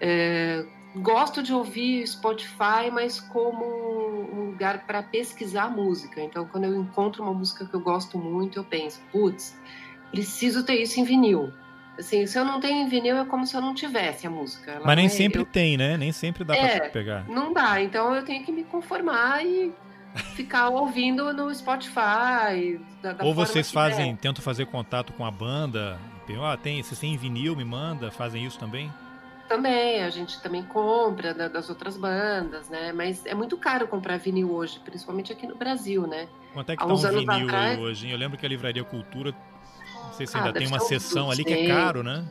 É, gosto de ouvir Spotify, mas como um lugar para pesquisar música. Então, quando eu encontro uma música que eu gosto muito, eu penso, putz, preciso ter isso em vinil. Assim, se eu não tenho em vinil, é como se eu não tivesse a música. Ela mas nem é, sempre eu... tem, né? Nem sempre dá é, para pegar. Não dá, então eu tenho que me conformar e ficar ouvindo no Spotify. Da, da Ou vocês fazem, tentam fazer contato com a banda. Ah, tem, vocês têm vinil, me manda, fazem isso também? Também, a gente também compra da, das outras bandas, né? Mas é muito caro comprar vinil hoje, principalmente aqui no Brasil, né? Quanto é que Há tá um vinil atrás... hoje? Eu lembro que a Livraria Cultura, não sei se ah, ainda tem uma sessão ali que é caro, né?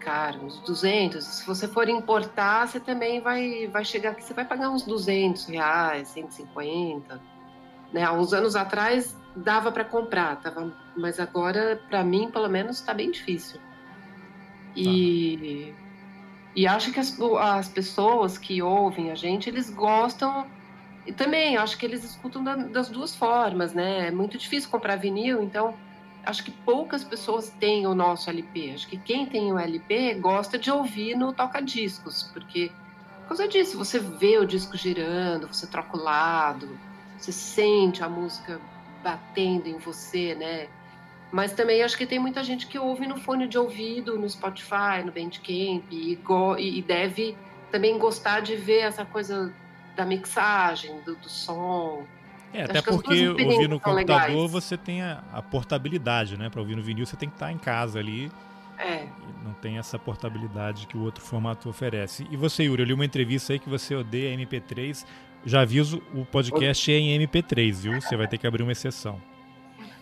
Caro, uns 200. Se você for importar, você também vai, vai chegar aqui, você vai pagar uns 200 reais, 150. Né? Há uns anos atrás dava para comprar, tava, mas agora, para mim, pelo menos, está bem difícil. E, tá. e acho que as, as pessoas que ouvem a gente, eles gostam. E também acho que eles escutam da, das duas formas, né? É muito difícil comprar vinil, então acho que poucas pessoas têm o nosso LP. Acho que quem tem o LP gosta de ouvir no toca-discos, porque por causa disso, você vê o disco girando, você troca o lado, você sente a música batendo em você, né? Mas também acho que tem muita gente que ouve no fone de ouvido, no Spotify, no Bandcamp, e, e deve também gostar de ver essa coisa da mixagem, do, do som. É, até porque ouvir no computador legais. você tem a, a portabilidade, né? Para ouvir no vinil você tem que estar em casa ali. É. não tem essa portabilidade que o outro formato oferece. E você, Yuri, eu li uma entrevista aí que você odeia MP3. Já aviso, o podcast é em MP3, viu? Você vai ter que abrir uma exceção.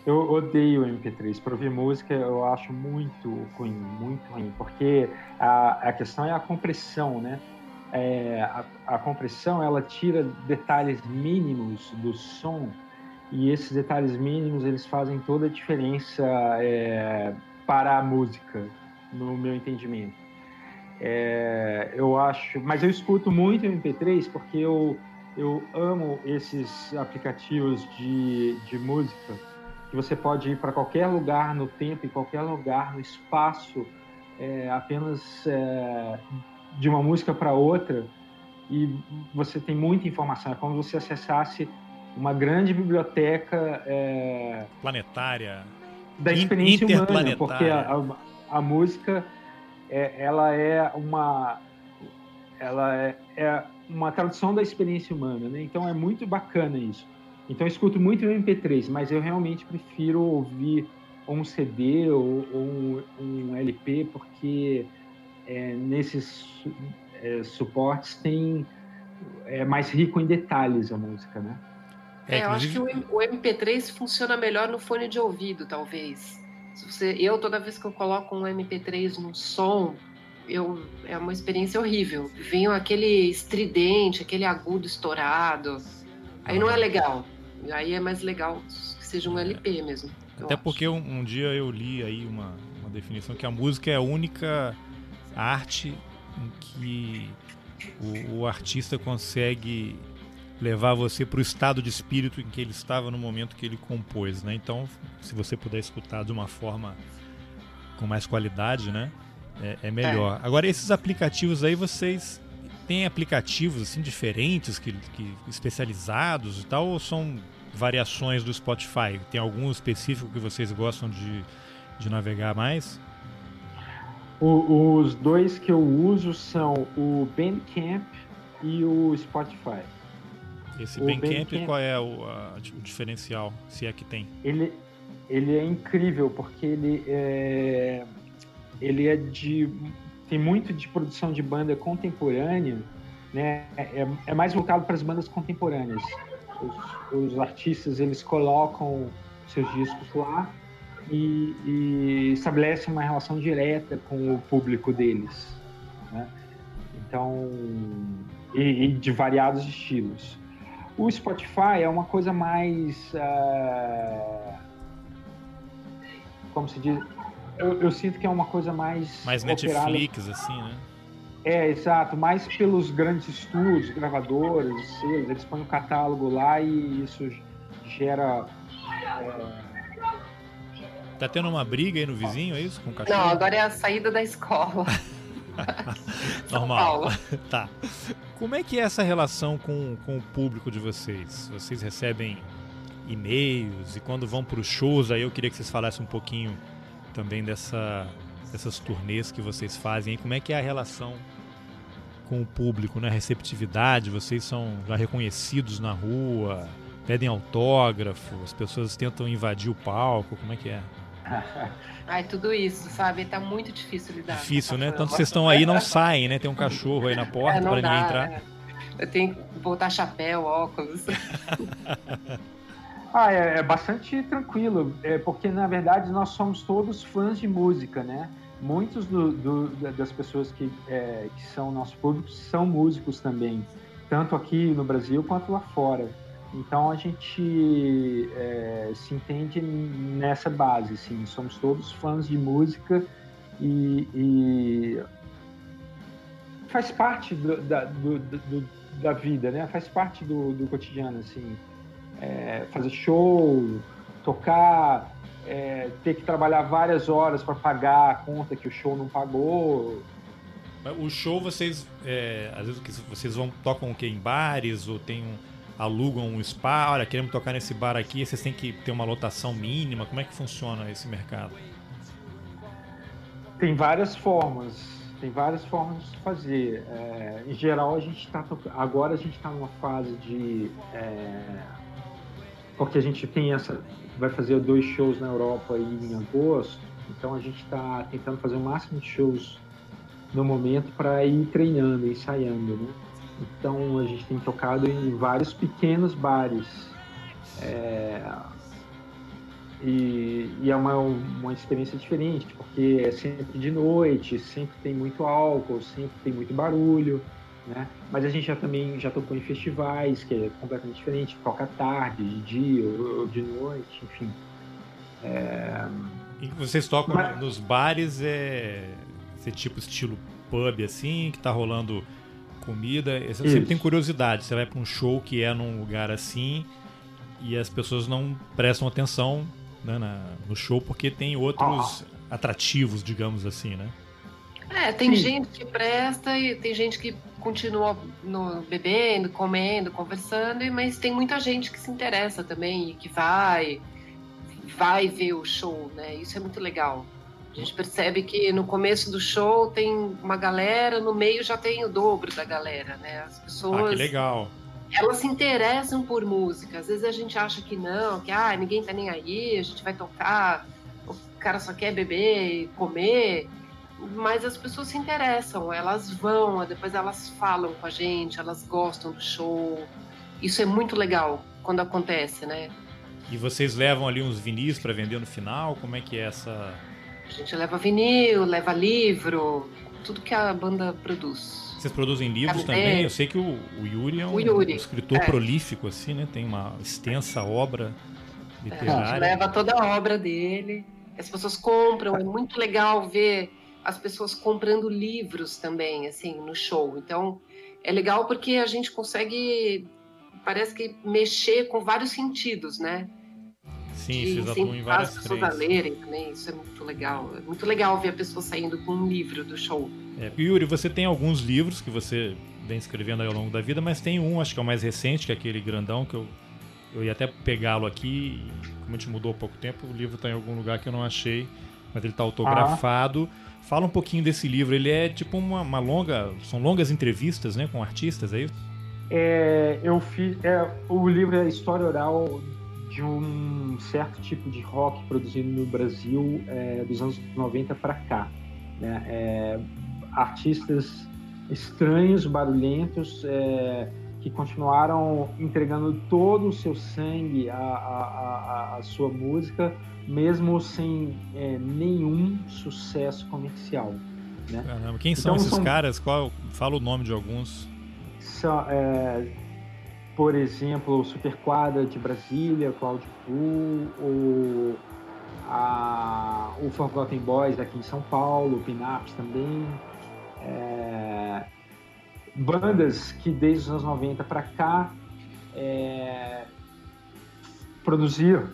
Eu odeio MP3. Para ouvir música eu acho muito ruim, muito ruim, porque a, a questão é a compressão, né? É, a, a, compressão ela tira detalhes mínimos do som e esses detalhes mínimos eles fazem toda a diferença é, para a música, no meu entendimento. É, eu acho, mas eu escuto muito MP3 porque eu, eu amo esses aplicativos de, de música que você pode ir para qualquer lugar no tempo, em qualquer lugar no espaço, é, apenas é, de uma música para outra e você tem muita informação. É como se você acessasse uma grande biblioteca é, planetária da experiência humana, porque a, a, a música é, ela é uma ela é, é, uma tradução da experiência humana, né? Então é muito bacana isso. Então eu escuto muito o MP3, mas eu realmente prefiro ouvir um CD ou, ou um, um LP porque é, nesses é, suportes tem é mais rico em detalhes a música, né? É, eu acho que o MP3 funciona melhor no fone de ouvido, talvez. Se você, eu, toda vez que eu coloco um MP3 no som, eu, é uma experiência horrível. Vem aquele estridente, aquele agudo estourado. Aí não é legal. Aí é mais legal que seja um LP mesmo. Até porque um, um, dia eu li aí uma, uma definição que a música é a única arte em que o, o artista consegue levar você para o estado de espírito em que ele estava no momento que ele compôs, né? Então, se você puder escutar de uma forma com mais qualidade, né? É, é melhor. É. Agora, esses aplicativos aí, vocês têm aplicativos assim diferentes, que, que especializados e tal, ou são variações do Spotify? Tem algum específico que vocês gostam de, de navegar mais? O, os dois que eu uso são o Bandcamp e o Spotify. Esse Bandcamp, Bandcamp, qual é o, a, o, diferencial, se é que tem? Ele, ele é incrível porque ele é, ele é de tem muito de produção de banda contemporânea, né? É, é mais voltado para as bandas contemporâneas. Os, os, artistas eles colocam seus discos lá e, e estabelecem uma relação direta com o público deles, né? Então, e, e de variados estilos. O Spotify é uma coisa mais. Uh, como se diz? Eu, eu, sinto que é uma coisa mais. Mais operada. Netflix, assim, né? É, exato. Mais pelos grandes estúdios, gravadoras, selos. Eles põem o um catálogo lá e isso gera. É... Tá tendo uma briga aí no vizinho, é isso? Com o cachorro? Não, agora é a saída da escola. Normal. tá. Como é que é essa relação com, com o público de vocês? Vocês recebem e-mails e quando vão para os shows, aí eu queria que vocês falassem um pouquinho também dessa, dessas turnês que vocês fazem. Como é que é a relação com o público, né? Receptividade, vocês são já reconhecidos na rua, pedem autógrafo, as pessoas tentam invadir o palco, como é que é? Ai, tudo isso, sabe? Tá muito difícil lidar. Difícil, né? Tanto vocês estão aí não saem, né? Tem um cachorro aí na porta é, para ninguém entrar. É. Eu tenho que botar chapéu, óculos. ah, é, é, bastante tranquilo, é porque na verdade nós somos todos fãs de música, né? Muitos do, do, das pessoas que, é, que são nossos públicos são músicos também, tanto aqui no Brasil quanto lá fora. Então a gente é, se entende nessa base, assim, somos todos fãs de música e, e faz parte do, da, do, do, da vida, né? Faz parte do, do cotidiano, assim, é, fazer show, tocar, é, ter que trabalhar várias horas para pagar a conta que o show não pagou. O show vocês, é, às vezes vocês vão tocam o quê? Em bares ou tem um alugam um spa, olha, queremos tocar nesse bar aqui, vocês têm que ter uma lotação mínima? Como é que funciona esse mercado? Tem várias formas, tem várias formas de fazer. É, em geral, a gente está agora a gente está numa fase de é, porque a gente tem essa vai fazer dois shows na Europa em agosto, então a gente está tentando fazer o máximo de shows no momento para ir treinando, ensaiando, né? Então a gente tem tocado em vários pequenos bares. É, e, e, é uma, uma experiência diferente, porque é sempre de noite, sempre tem muito álcool, sempre tem muito barulho, né? Mas a gente já também já tocou em festivais, que é completamente diferente, toca tarde, de dia ou, ou de noite, enfim. É... E vocês tocam Mas... nos bares, é esse tipo estilo pub assim, que tá rolando comida. Você sempre tem curiosidade. Você vai para um show que é num lugar assim e as pessoas não prestam atenção né, na, no show porque tem outros ah. atrativos, digamos assim, né? É, tem Sim. gente que presta e tem gente que continua no, bebendo, comendo, conversando, mas tem muita gente que se interessa também e que vai, vai ver o show, né? Isso é muito legal. A gente percebe que no começo do show tem uma galera, no meio já tem o dobro da galera, né? As pessoas. Ah, que legal. Elas se interessam por música. Às vezes a gente acha que não, que ah, ninguém tá nem aí, a gente vai tocar, o cara só quer beber e comer. Mas as pessoas se interessam, elas vão, depois elas falam com a gente, elas gostam do show. Isso é muito legal quando acontece, né? E vocês levam ali uns vinis para vender no final? Como é que é essa? A gente leva vinil, leva livro, tudo que a banda produz. Vocês produzem livros também? Eu sei que o, o Yuri é um, Yuri, um escritor é. prolífico, assim, né? Tem uma extensa obra literária. É, a gente leva toda a obra dele. As pessoas compram, é muito legal ver as pessoas comprando livros também, assim, no show. Então, é legal porque a gente consegue, parece que mexer com vários sentidos, né? Sim, vocês atuam em várias as pessoas a lerem também, isso é muito legal. É muito legal ver a pessoa saindo com um livro do show. É, Yuri, você tem alguns livros que você vem escrevendo ao longo da vida, mas tem um, acho que é o mais recente, que é aquele grandão, que eu, eu ia até pegá-lo aqui, como a gente mudou há pouco tempo, o livro está em algum lugar que eu não achei, mas ele está autografado. Ah. Fala um pouquinho desse livro, ele é tipo uma, uma longa, são longas entrevistas né, com artistas, é isso? É, eu fiz, é, o livro é a história oral de um certo tipo de rock produzido no Brasil é, dos anos 90 para cá. Né? É, artistas estranhos, barulhentos, é, que continuaram entregando todo o seu sangue à, à, à sua música, mesmo sem é, nenhum sucesso comercial. Né? Caramba, quem então, são esses são... caras? Qual, fala o nome de alguns. São, é, por exemplo, o Super Quadra de Brasília, Claudio Fu, o, a, o Forgotten Boys aqui em São Paulo, o Pinaps também. É, bandas que desde os anos 90 para cá é, produziram,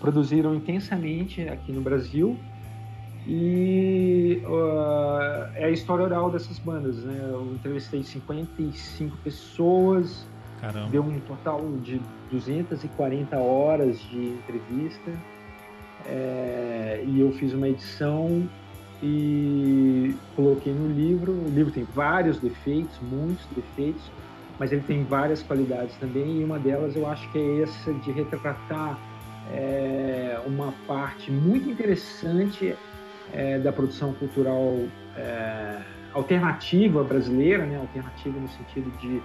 produziram intensamente aqui no Brasil e uh, é a história oral dessas bandas. Né? Eu entrevistei 55 pessoas, Caramba. Deu um total de 240 horas de entrevista. É, e eu fiz uma edição e coloquei no livro. O livro tem vários defeitos, muitos defeitos, mas ele tem várias qualidades também. E uma delas eu acho que é essa de retratar é, uma parte muito interessante é, da produção cultural é, alternativa brasileira, né? alternativa no sentido de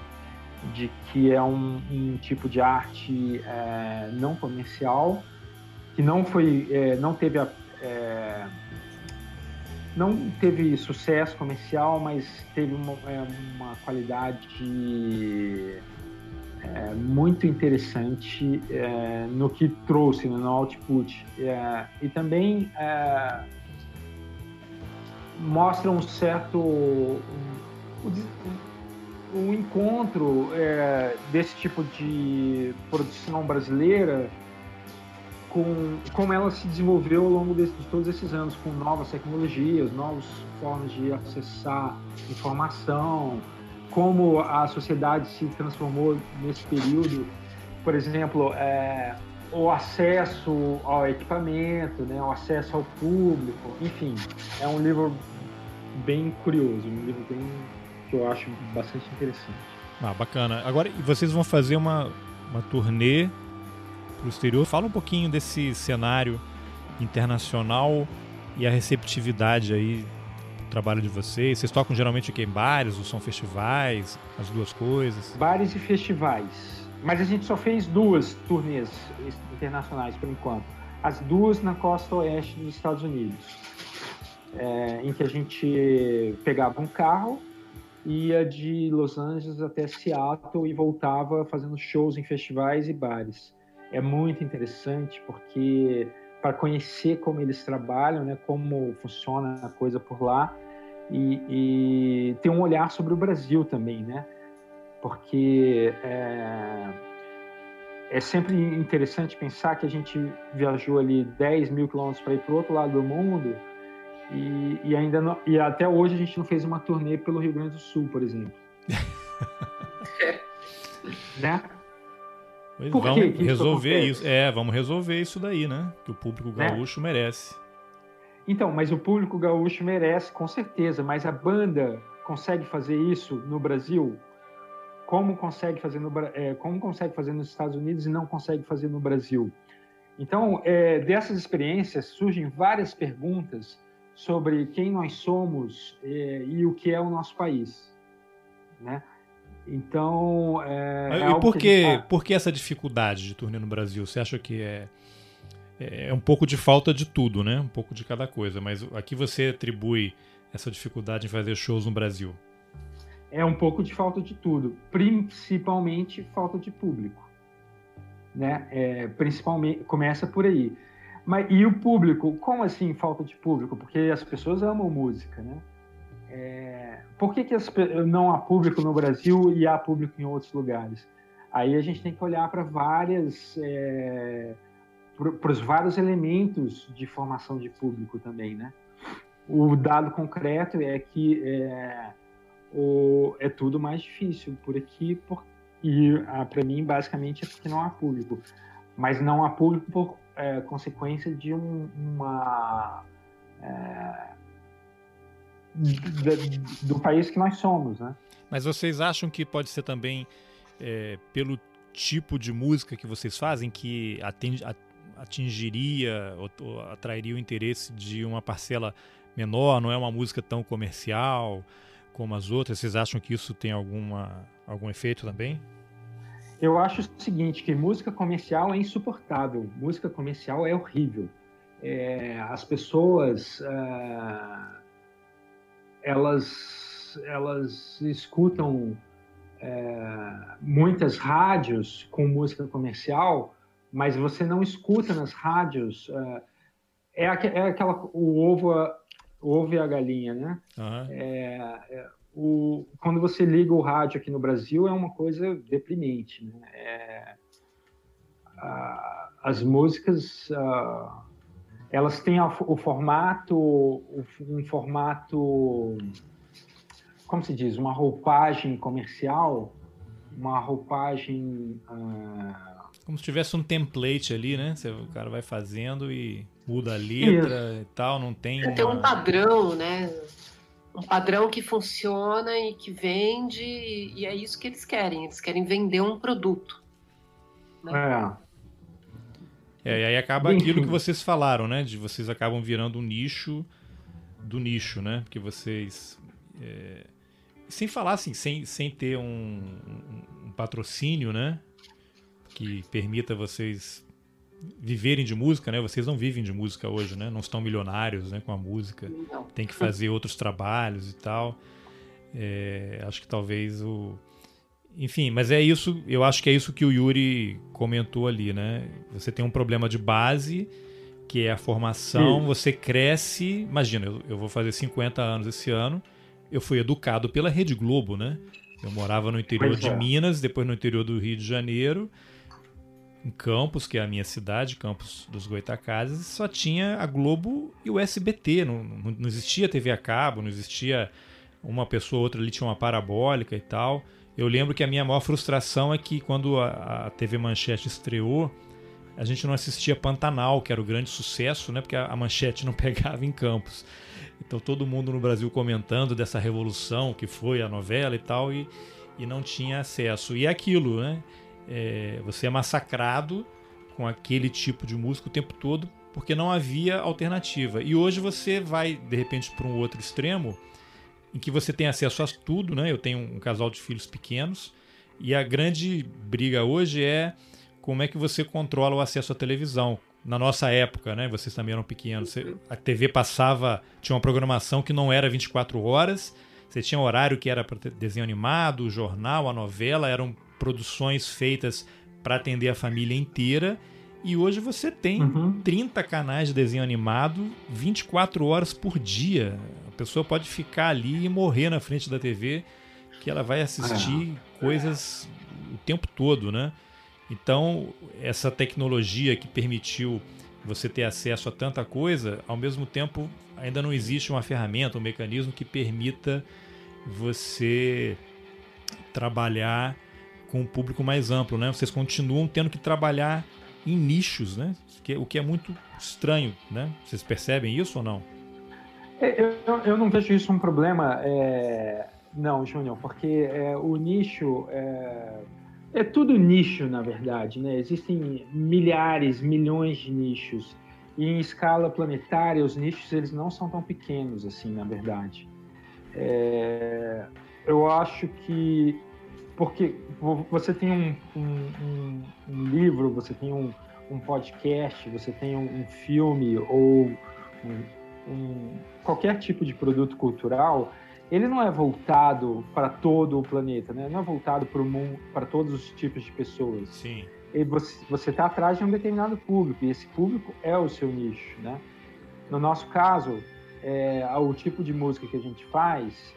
de que é um, um tipo de arte é, não comercial, que não foi, é, não teve a, é, não teve sucesso comercial, mas teve uma, é, uma qualidade é, muito interessante é, no que trouxe, né, no output. e também mostra um certo um, um encontro é, desse tipo de produção brasileira com como ela se desenvolveu ao longo de, de, todos esses anos, com novas tecnologias, novas formas de acessar informação, como a sociedade se transformou nesse período, por exemplo, é, o acesso ao equipamento, né, o acesso ao público, enfim, é um livro bem curioso, um livro bem que eu acho bastante interessante. Ah, bacana. Agora, vocês vão fazer uma, uma turnê para o exterior. Fala um pouquinho desse cenário internacional e a receptividade aí do trabalho de vocês. Vocês tocam geralmente aqui em bares ou são festivais? As duas coisas? Bares e festivais. Mas a gente só fez duas turnês internacionais por enquanto. As duas na costa oeste dos Estados Unidos. É, em que a gente pegava um carro ia de Los Angeles até Seattle e voltava fazendo shows em festivais e bares. É muito interessante porque para conhecer como eles trabalham, né, como funciona a coisa por lá e, e ter um olhar sobre o Brasil também, né? Porque é, é sempre interessante pensar que a gente viajou ali 10 mil quilômetros para ir para o outro lado do mundo e, e ainda não, e até hoje a gente não fez uma turnê pelo Rio Grande do Sul, por exemplo. né? Pois por vamos que resolver isso, isso, É, vamos resolver isso daí, né? Que o público né? gaúcho né? merece. Então, mas o público gaúcho merece, com certeza. Mas a banda consegue fazer isso no Brasil? Como consegue fazer no, é, como consegue fazer nos Estados Unidos e não consegue fazer no Brasil? Então, é, dessas experiências surgem várias perguntas sobre quem nós somos e, é, e o que é o nosso país, né? Então, é, e por que, tá... por que essa dificuldade de turnê no Brasil? Você acha que é, é um pouco de falta de tudo, né? Um pouco de cada coisa. Mas aqui você atribui essa dificuldade em fazer shows no Brasil? É um pouco de falta de tudo, principalmente falta de público, né? É, principalmente começa por aí. Mas e o público? Como assim falta de público? Porque as pessoas amam música, né? É, por que, que as, não há público no Brasil e há público em outros lugares? Aí a gente tem que olhar para várias, é, para os vários elementos de formação de público também, né? O dado concreto é que é, o, é tudo mais difícil por aqui, por, e ah, para mim basicamente é porque não há público, mas não há público por é, consequência de um, uma é, do, do, país que nós somos, né? Mas vocês acham que pode ser também é, pelo tipo de música que vocês fazem que atingiria ou, ou, atrairia o interesse de uma parcela menor? Não é uma música tão comercial como as outras? Vocês acham que isso tem alguma, algum efeito também? Eu acho o seguinte, que música comercial é insuportável. Música comercial é horrível. É, as pessoas... Uh elas, elas escutam é, muitas rádios com música comercial, mas você não escuta nas rádios. É, é, é aquela o ovo, o ovo e a galinha, né? Uhum. É, o, quando você liga o rádio aqui no Brasil é uma coisa deprimente, né? É, a, as músicas a, elas têm o formato, um formato, como se diz, uma roupagem comercial, uma roupagem. Uh... Como se tivesse um template ali, né? o cara vai fazendo e muda a letra Isso. e tal, não tem. Uma... Tem um padrão, né? Um padrão que funciona e que vende, e é isso que eles querem. Eles querem vender um produto. Né? É. É, e aí acaba aquilo que vocês falaram, né? De vocês acabam virando um nicho do nicho, né? Porque vocês. É... Sem falar assim, sem, sem ter um, um, um patrocínio, né? Que permita vocês viverem de música, né? Vocês não vivem de música hoje, né? Não estão milionários, né? Com a música, tem que fazer outros trabalhos e tal. É, acho que talvez o enfim, mas é isso, eu acho que é isso que o Yuri comentou ali, né? Você tem um problema de base, que é a formação, Sim. você cresce. Imagina, eu, eu vou fazer 50 anos esse ano, eu fui educado pela Rede Globo, né? Eu morava no interior de é. Minas, depois no interior do Rio de Janeiro, em Campos, que é a minha cidade, Campos dos Goitacazes, só tinha a Globo e o SBT, não, não, existia TV a cabo, não existia uma pessoa ou outra ali tinha uma parabólica e tal. Eu lembro que a minha maior frustração é que quando a, a TV Manchete estreou, a gente não assistia Pantanal, que era o grande sucesso, né? Porque a, a Manchete não pegava em campos. Então todo mundo no Brasil comentando dessa revolução que foi a novela e tal, e, e não tinha acesso. E é aquilo, né? É, você é massacrado com aquele tipo de música o tempo todo porque não havia alternativa. E hoje você vai, de repente, para um outro extremo em que você tem acesso a tudo, né? Eu tenho um casal de filhos pequenos e a grande briga hoje é como é que você controla o acesso à televisão. Na nossa época, né? Vocês também eram pequenos. A TV passava, tinha uma programação que não era 24 horas. Você tinha horário que era para desenho animado, jornal, a novela, eram produções feitas para atender a família inteira. E hoje você tem uhum. 30 canais de desenho animado 24 horas por dia pessoa pode ficar ali e morrer na frente da TV, que ela vai assistir é. coisas o tempo todo, né? Então, essa tecnologia que permitiu você ter acesso a tanta coisa, ao mesmo tempo ainda não existe uma ferramenta, um mecanismo que permita você trabalhar com um público mais amplo, né? Vocês continuam tendo que trabalhar em nichos, né? O que é muito estranho, né? Vocês percebem isso ou não? É, eu, eu não vejo isso um problema, é... não, Júnior, porque é, o nicho é... é tudo nicho, na verdade, né? Existem milhares, milhões de nichos e em escala planetária os nichos eles não são tão pequenos assim, na verdade. É... Eu acho que porque você tem um, um, um livro, você tem um, um, podcast, você tem um, filme ou qualquer tipo de produto cultural, ele não é voltado para todo o planeta, né? Não é voltado para o mundo, para todos os tipos de pessoas. Sim. E você está atrás de um determinado público e esse público é o seu nicho, né? No nosso caso, é, o tipo de música que a gente faz,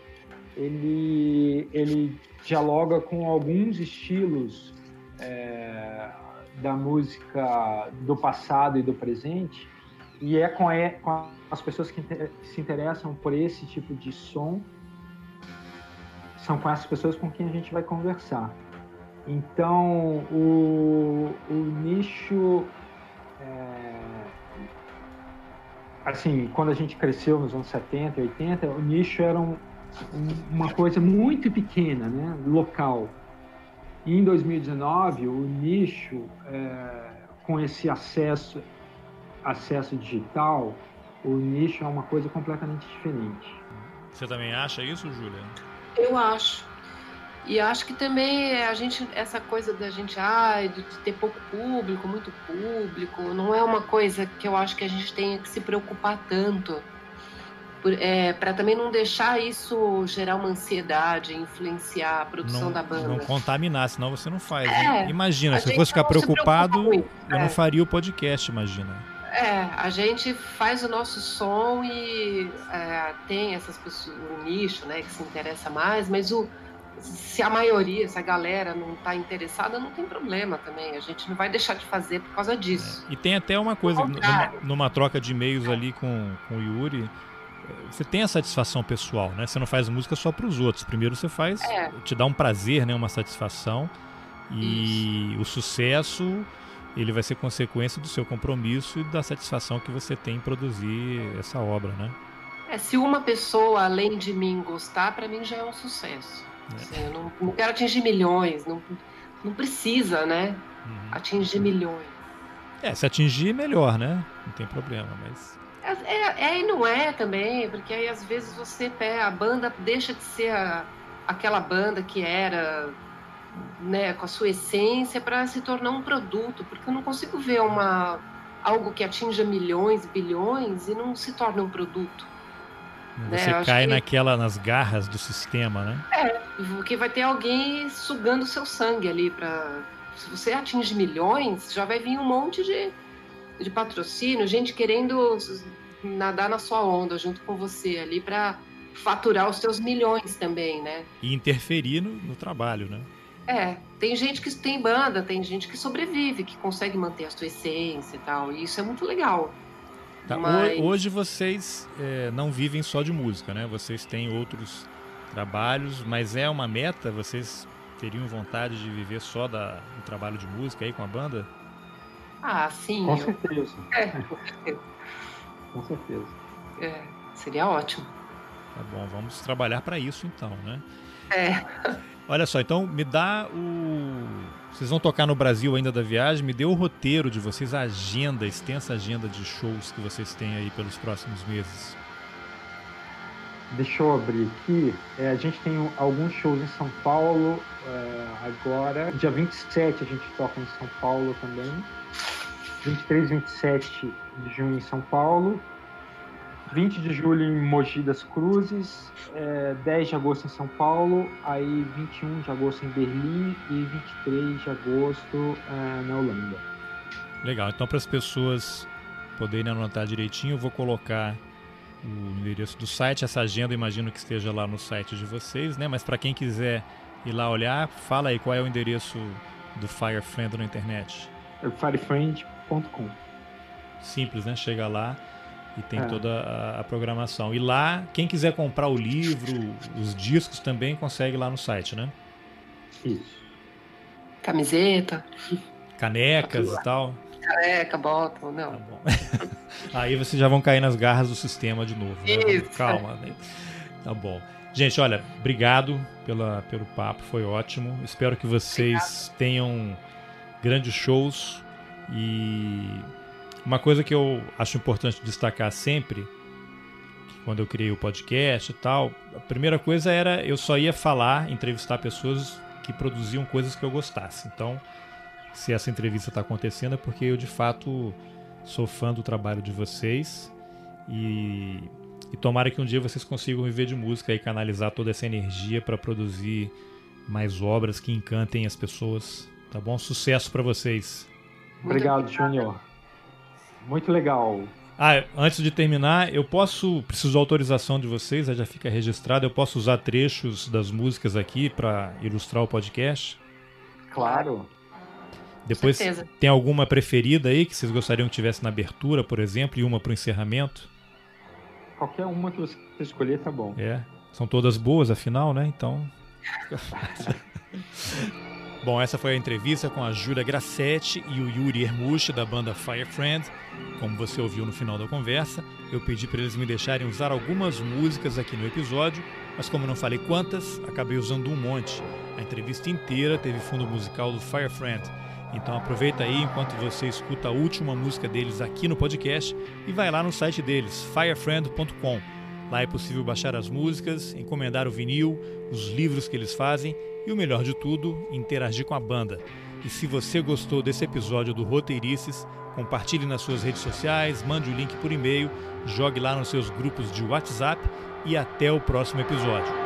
ele ele dialoga com alguns estilos é, da música do passado e do presente e é com, é, com as pessoas que se interessam por esse tipo de som são com essas pessoas com quem a gente vai conversar. Então, o, o nicho. É, assim, quando a gente cresceu nos anos 70 e 80, o nicho era um, uma coisa muito pequena, né, local. E em 2019, o nicho, é, com esse acesso, acesso digital, o nicho é uma coisa completamente diferente. Você também acha isso, Júlia? Eu acho. E acho que também a gente, essa coisa da gente, ah, de ter pouco público, muito público, não é uma coisa que eu acho que a gente tenha que se preocupar tanto. É, para também não deixar isso gerar uma ansiedade, influenciar a produção não, da banda. Não contaminar, senão você não faz. É, imagina, se eu fosse ficar preocupado, eu não é. faria o podcast, imagina. É, a gente faz o nosso som e é, tem essas pessoas, um nicho, né, que se interessa mais, mas o, se a maioria, se a galera não está interessada, não tem problema também. A gente não vai deixar de fazer por causa disso. É. E tem até uma coisa, numa, numa, troca de e-mails ali com, com o Yuri, você tem a satisfação pessoal, né? Você não faz música só para os outros. Primeiro você faz, é. te dá um prazer, né? Uma satisfação. E Isso. o sucesso, ele vai ser consequência do seu compromisso e da satisfação que você tem em produzir essa obra, né? É, se uma pessoa além de mim gostar, para mim já é um sucesso. Assim, eu não, não, quero atingir milhões, não, não precisa, né? Uhum. Atingir milhões. É, se atingir, melhor, né? Não tem problema, mas. É, é, é, e não é também, porque aí às vezes você pega, a banda deixa de ser a, aquela banda que era, né, com a sua essência para se tornar um produto, porque eu não consigo ver uma algo que atinja milhões, bilhões e não se torna um produto. Né, você né? cai que... naquela, nas garras do sistema, né? É, porque vai ter alguém sugando seu sangue ali para se você atinge milhões, já vai vir um monte de, de patrocínio, gente querendo nadar na sua onda junto com você ali para faturar os seus milhões também, né? E interferir no, no, trabalho, né? É, tem gente que tem banda, tem gente que sobrevive, que consegue manter a sua essência e tal, e isso é muito legal. Tá. Mas... Hoje vocês é, não vivem só de música, né? Vocês têm outros trabalhos, mas é uma meta? Vocês teriam vontade de viver só da, do trabalho de música aí com a banda? Ah, sim. Com eu... certeza. É, com certeza. com certeza. É, seria ótimo. Tá bom, vamos trabalhar para isso então, né? É. Olha só, então me dá o. Vocês vão tocar no Brasil ainda da viagem, me dê o roteiro de vocês, a agenda, a extensa agenda de shows que vocês têm aí pelos próximos meses. Deixa eu abrir aqui. É, a gente tem alguns shows em São Paulo é, agora. Dia 27 a gente toca em São Paulo também. 23 e 27 de junho em São Paulo. 20 de julho em Mogi das Cruzes, é, 10 de agosto em São Paulo, aí 21 de agosto em Berlim e 23 de agosto é, na Holanda. Legal, então para as pessoas poderem anotar direitinho, eu vou colocar o endereço do site, essa agenda imagino que esteja lá no site de vocês, né? Mas para quem quiser ir lá olhar, fala aí qual é o endereço do Firefriend na internet. É firefriend.com. Simples, né? Chega lá e tem é. toda a, a, programação. E lá, quem quiser comprar o livro, os discos também consegue lá no site, né? Isso. Camiseta. Canecas e tal. Caneca, bota, não. Tá Aí vocês já vão cair nas garras do sistema de novo. Né? Isso. Calma. Né? Tá bom. Gente, olha, obrigado pela, pelo papo, foi ótimo. Espero que vocês Obrigado. tenham grandes shows e uma coisa que eu acho importante destacar sempre, quando eu criei o podcast e tal, a primeira coisa era eu só ia falar, entrevistar pessoas que produziam coisas que eu gostasse. Então, se essa entrevista está acontecendo é porque eu de fato sou fã do trabalho de vocês e, e tomara que um dia vocês consigam viver de música e canalizar toda essa energia para produzir mais obras que encantem as pessoas. Tá bom? Sucesso para vocês. Obrigado, Júnior. Muito legal. Ah, antes de terminar, eu posso, preciso de autorização de vocês, já fica registrado, eu posso usar trechos das músicas aqui para ilustrar o podcast? Claro. Depois tem alguma preferida aí que vocês gostariam que tivesse na abertura, por exemplo, e uma para o encerramento? Qualquer uma que você escolher tá bom. É, são todas boas, afinal, né? Então. Bom, essa foi a entrevista com a Júlia Grassetti e o Yuri Hermush da banda Fire Friend. Como você ouviu no final da conversa, eu pedi para eles me deixarem usar algumas músicas aqui no episódio, mas como não falei quantas, acabei usando um monte. A entrevista inteira teve fundo musical do Fire Friend. Então aproveita aí enquanto você escuta a última música deles aqui no podcast e vai lá no site deles, firefriend.com. Lá é possível baixar as músicas, encomendar o vinil, os livros que eles fazem e o melhor de tudo, interagir com a banda. E se você gostou desse episódio do Roteirices, compartilhe nas suas redes sociais, mande o link por e-mail, jogue lá nos seus grupos de WhatsApp e até o próximo episódio.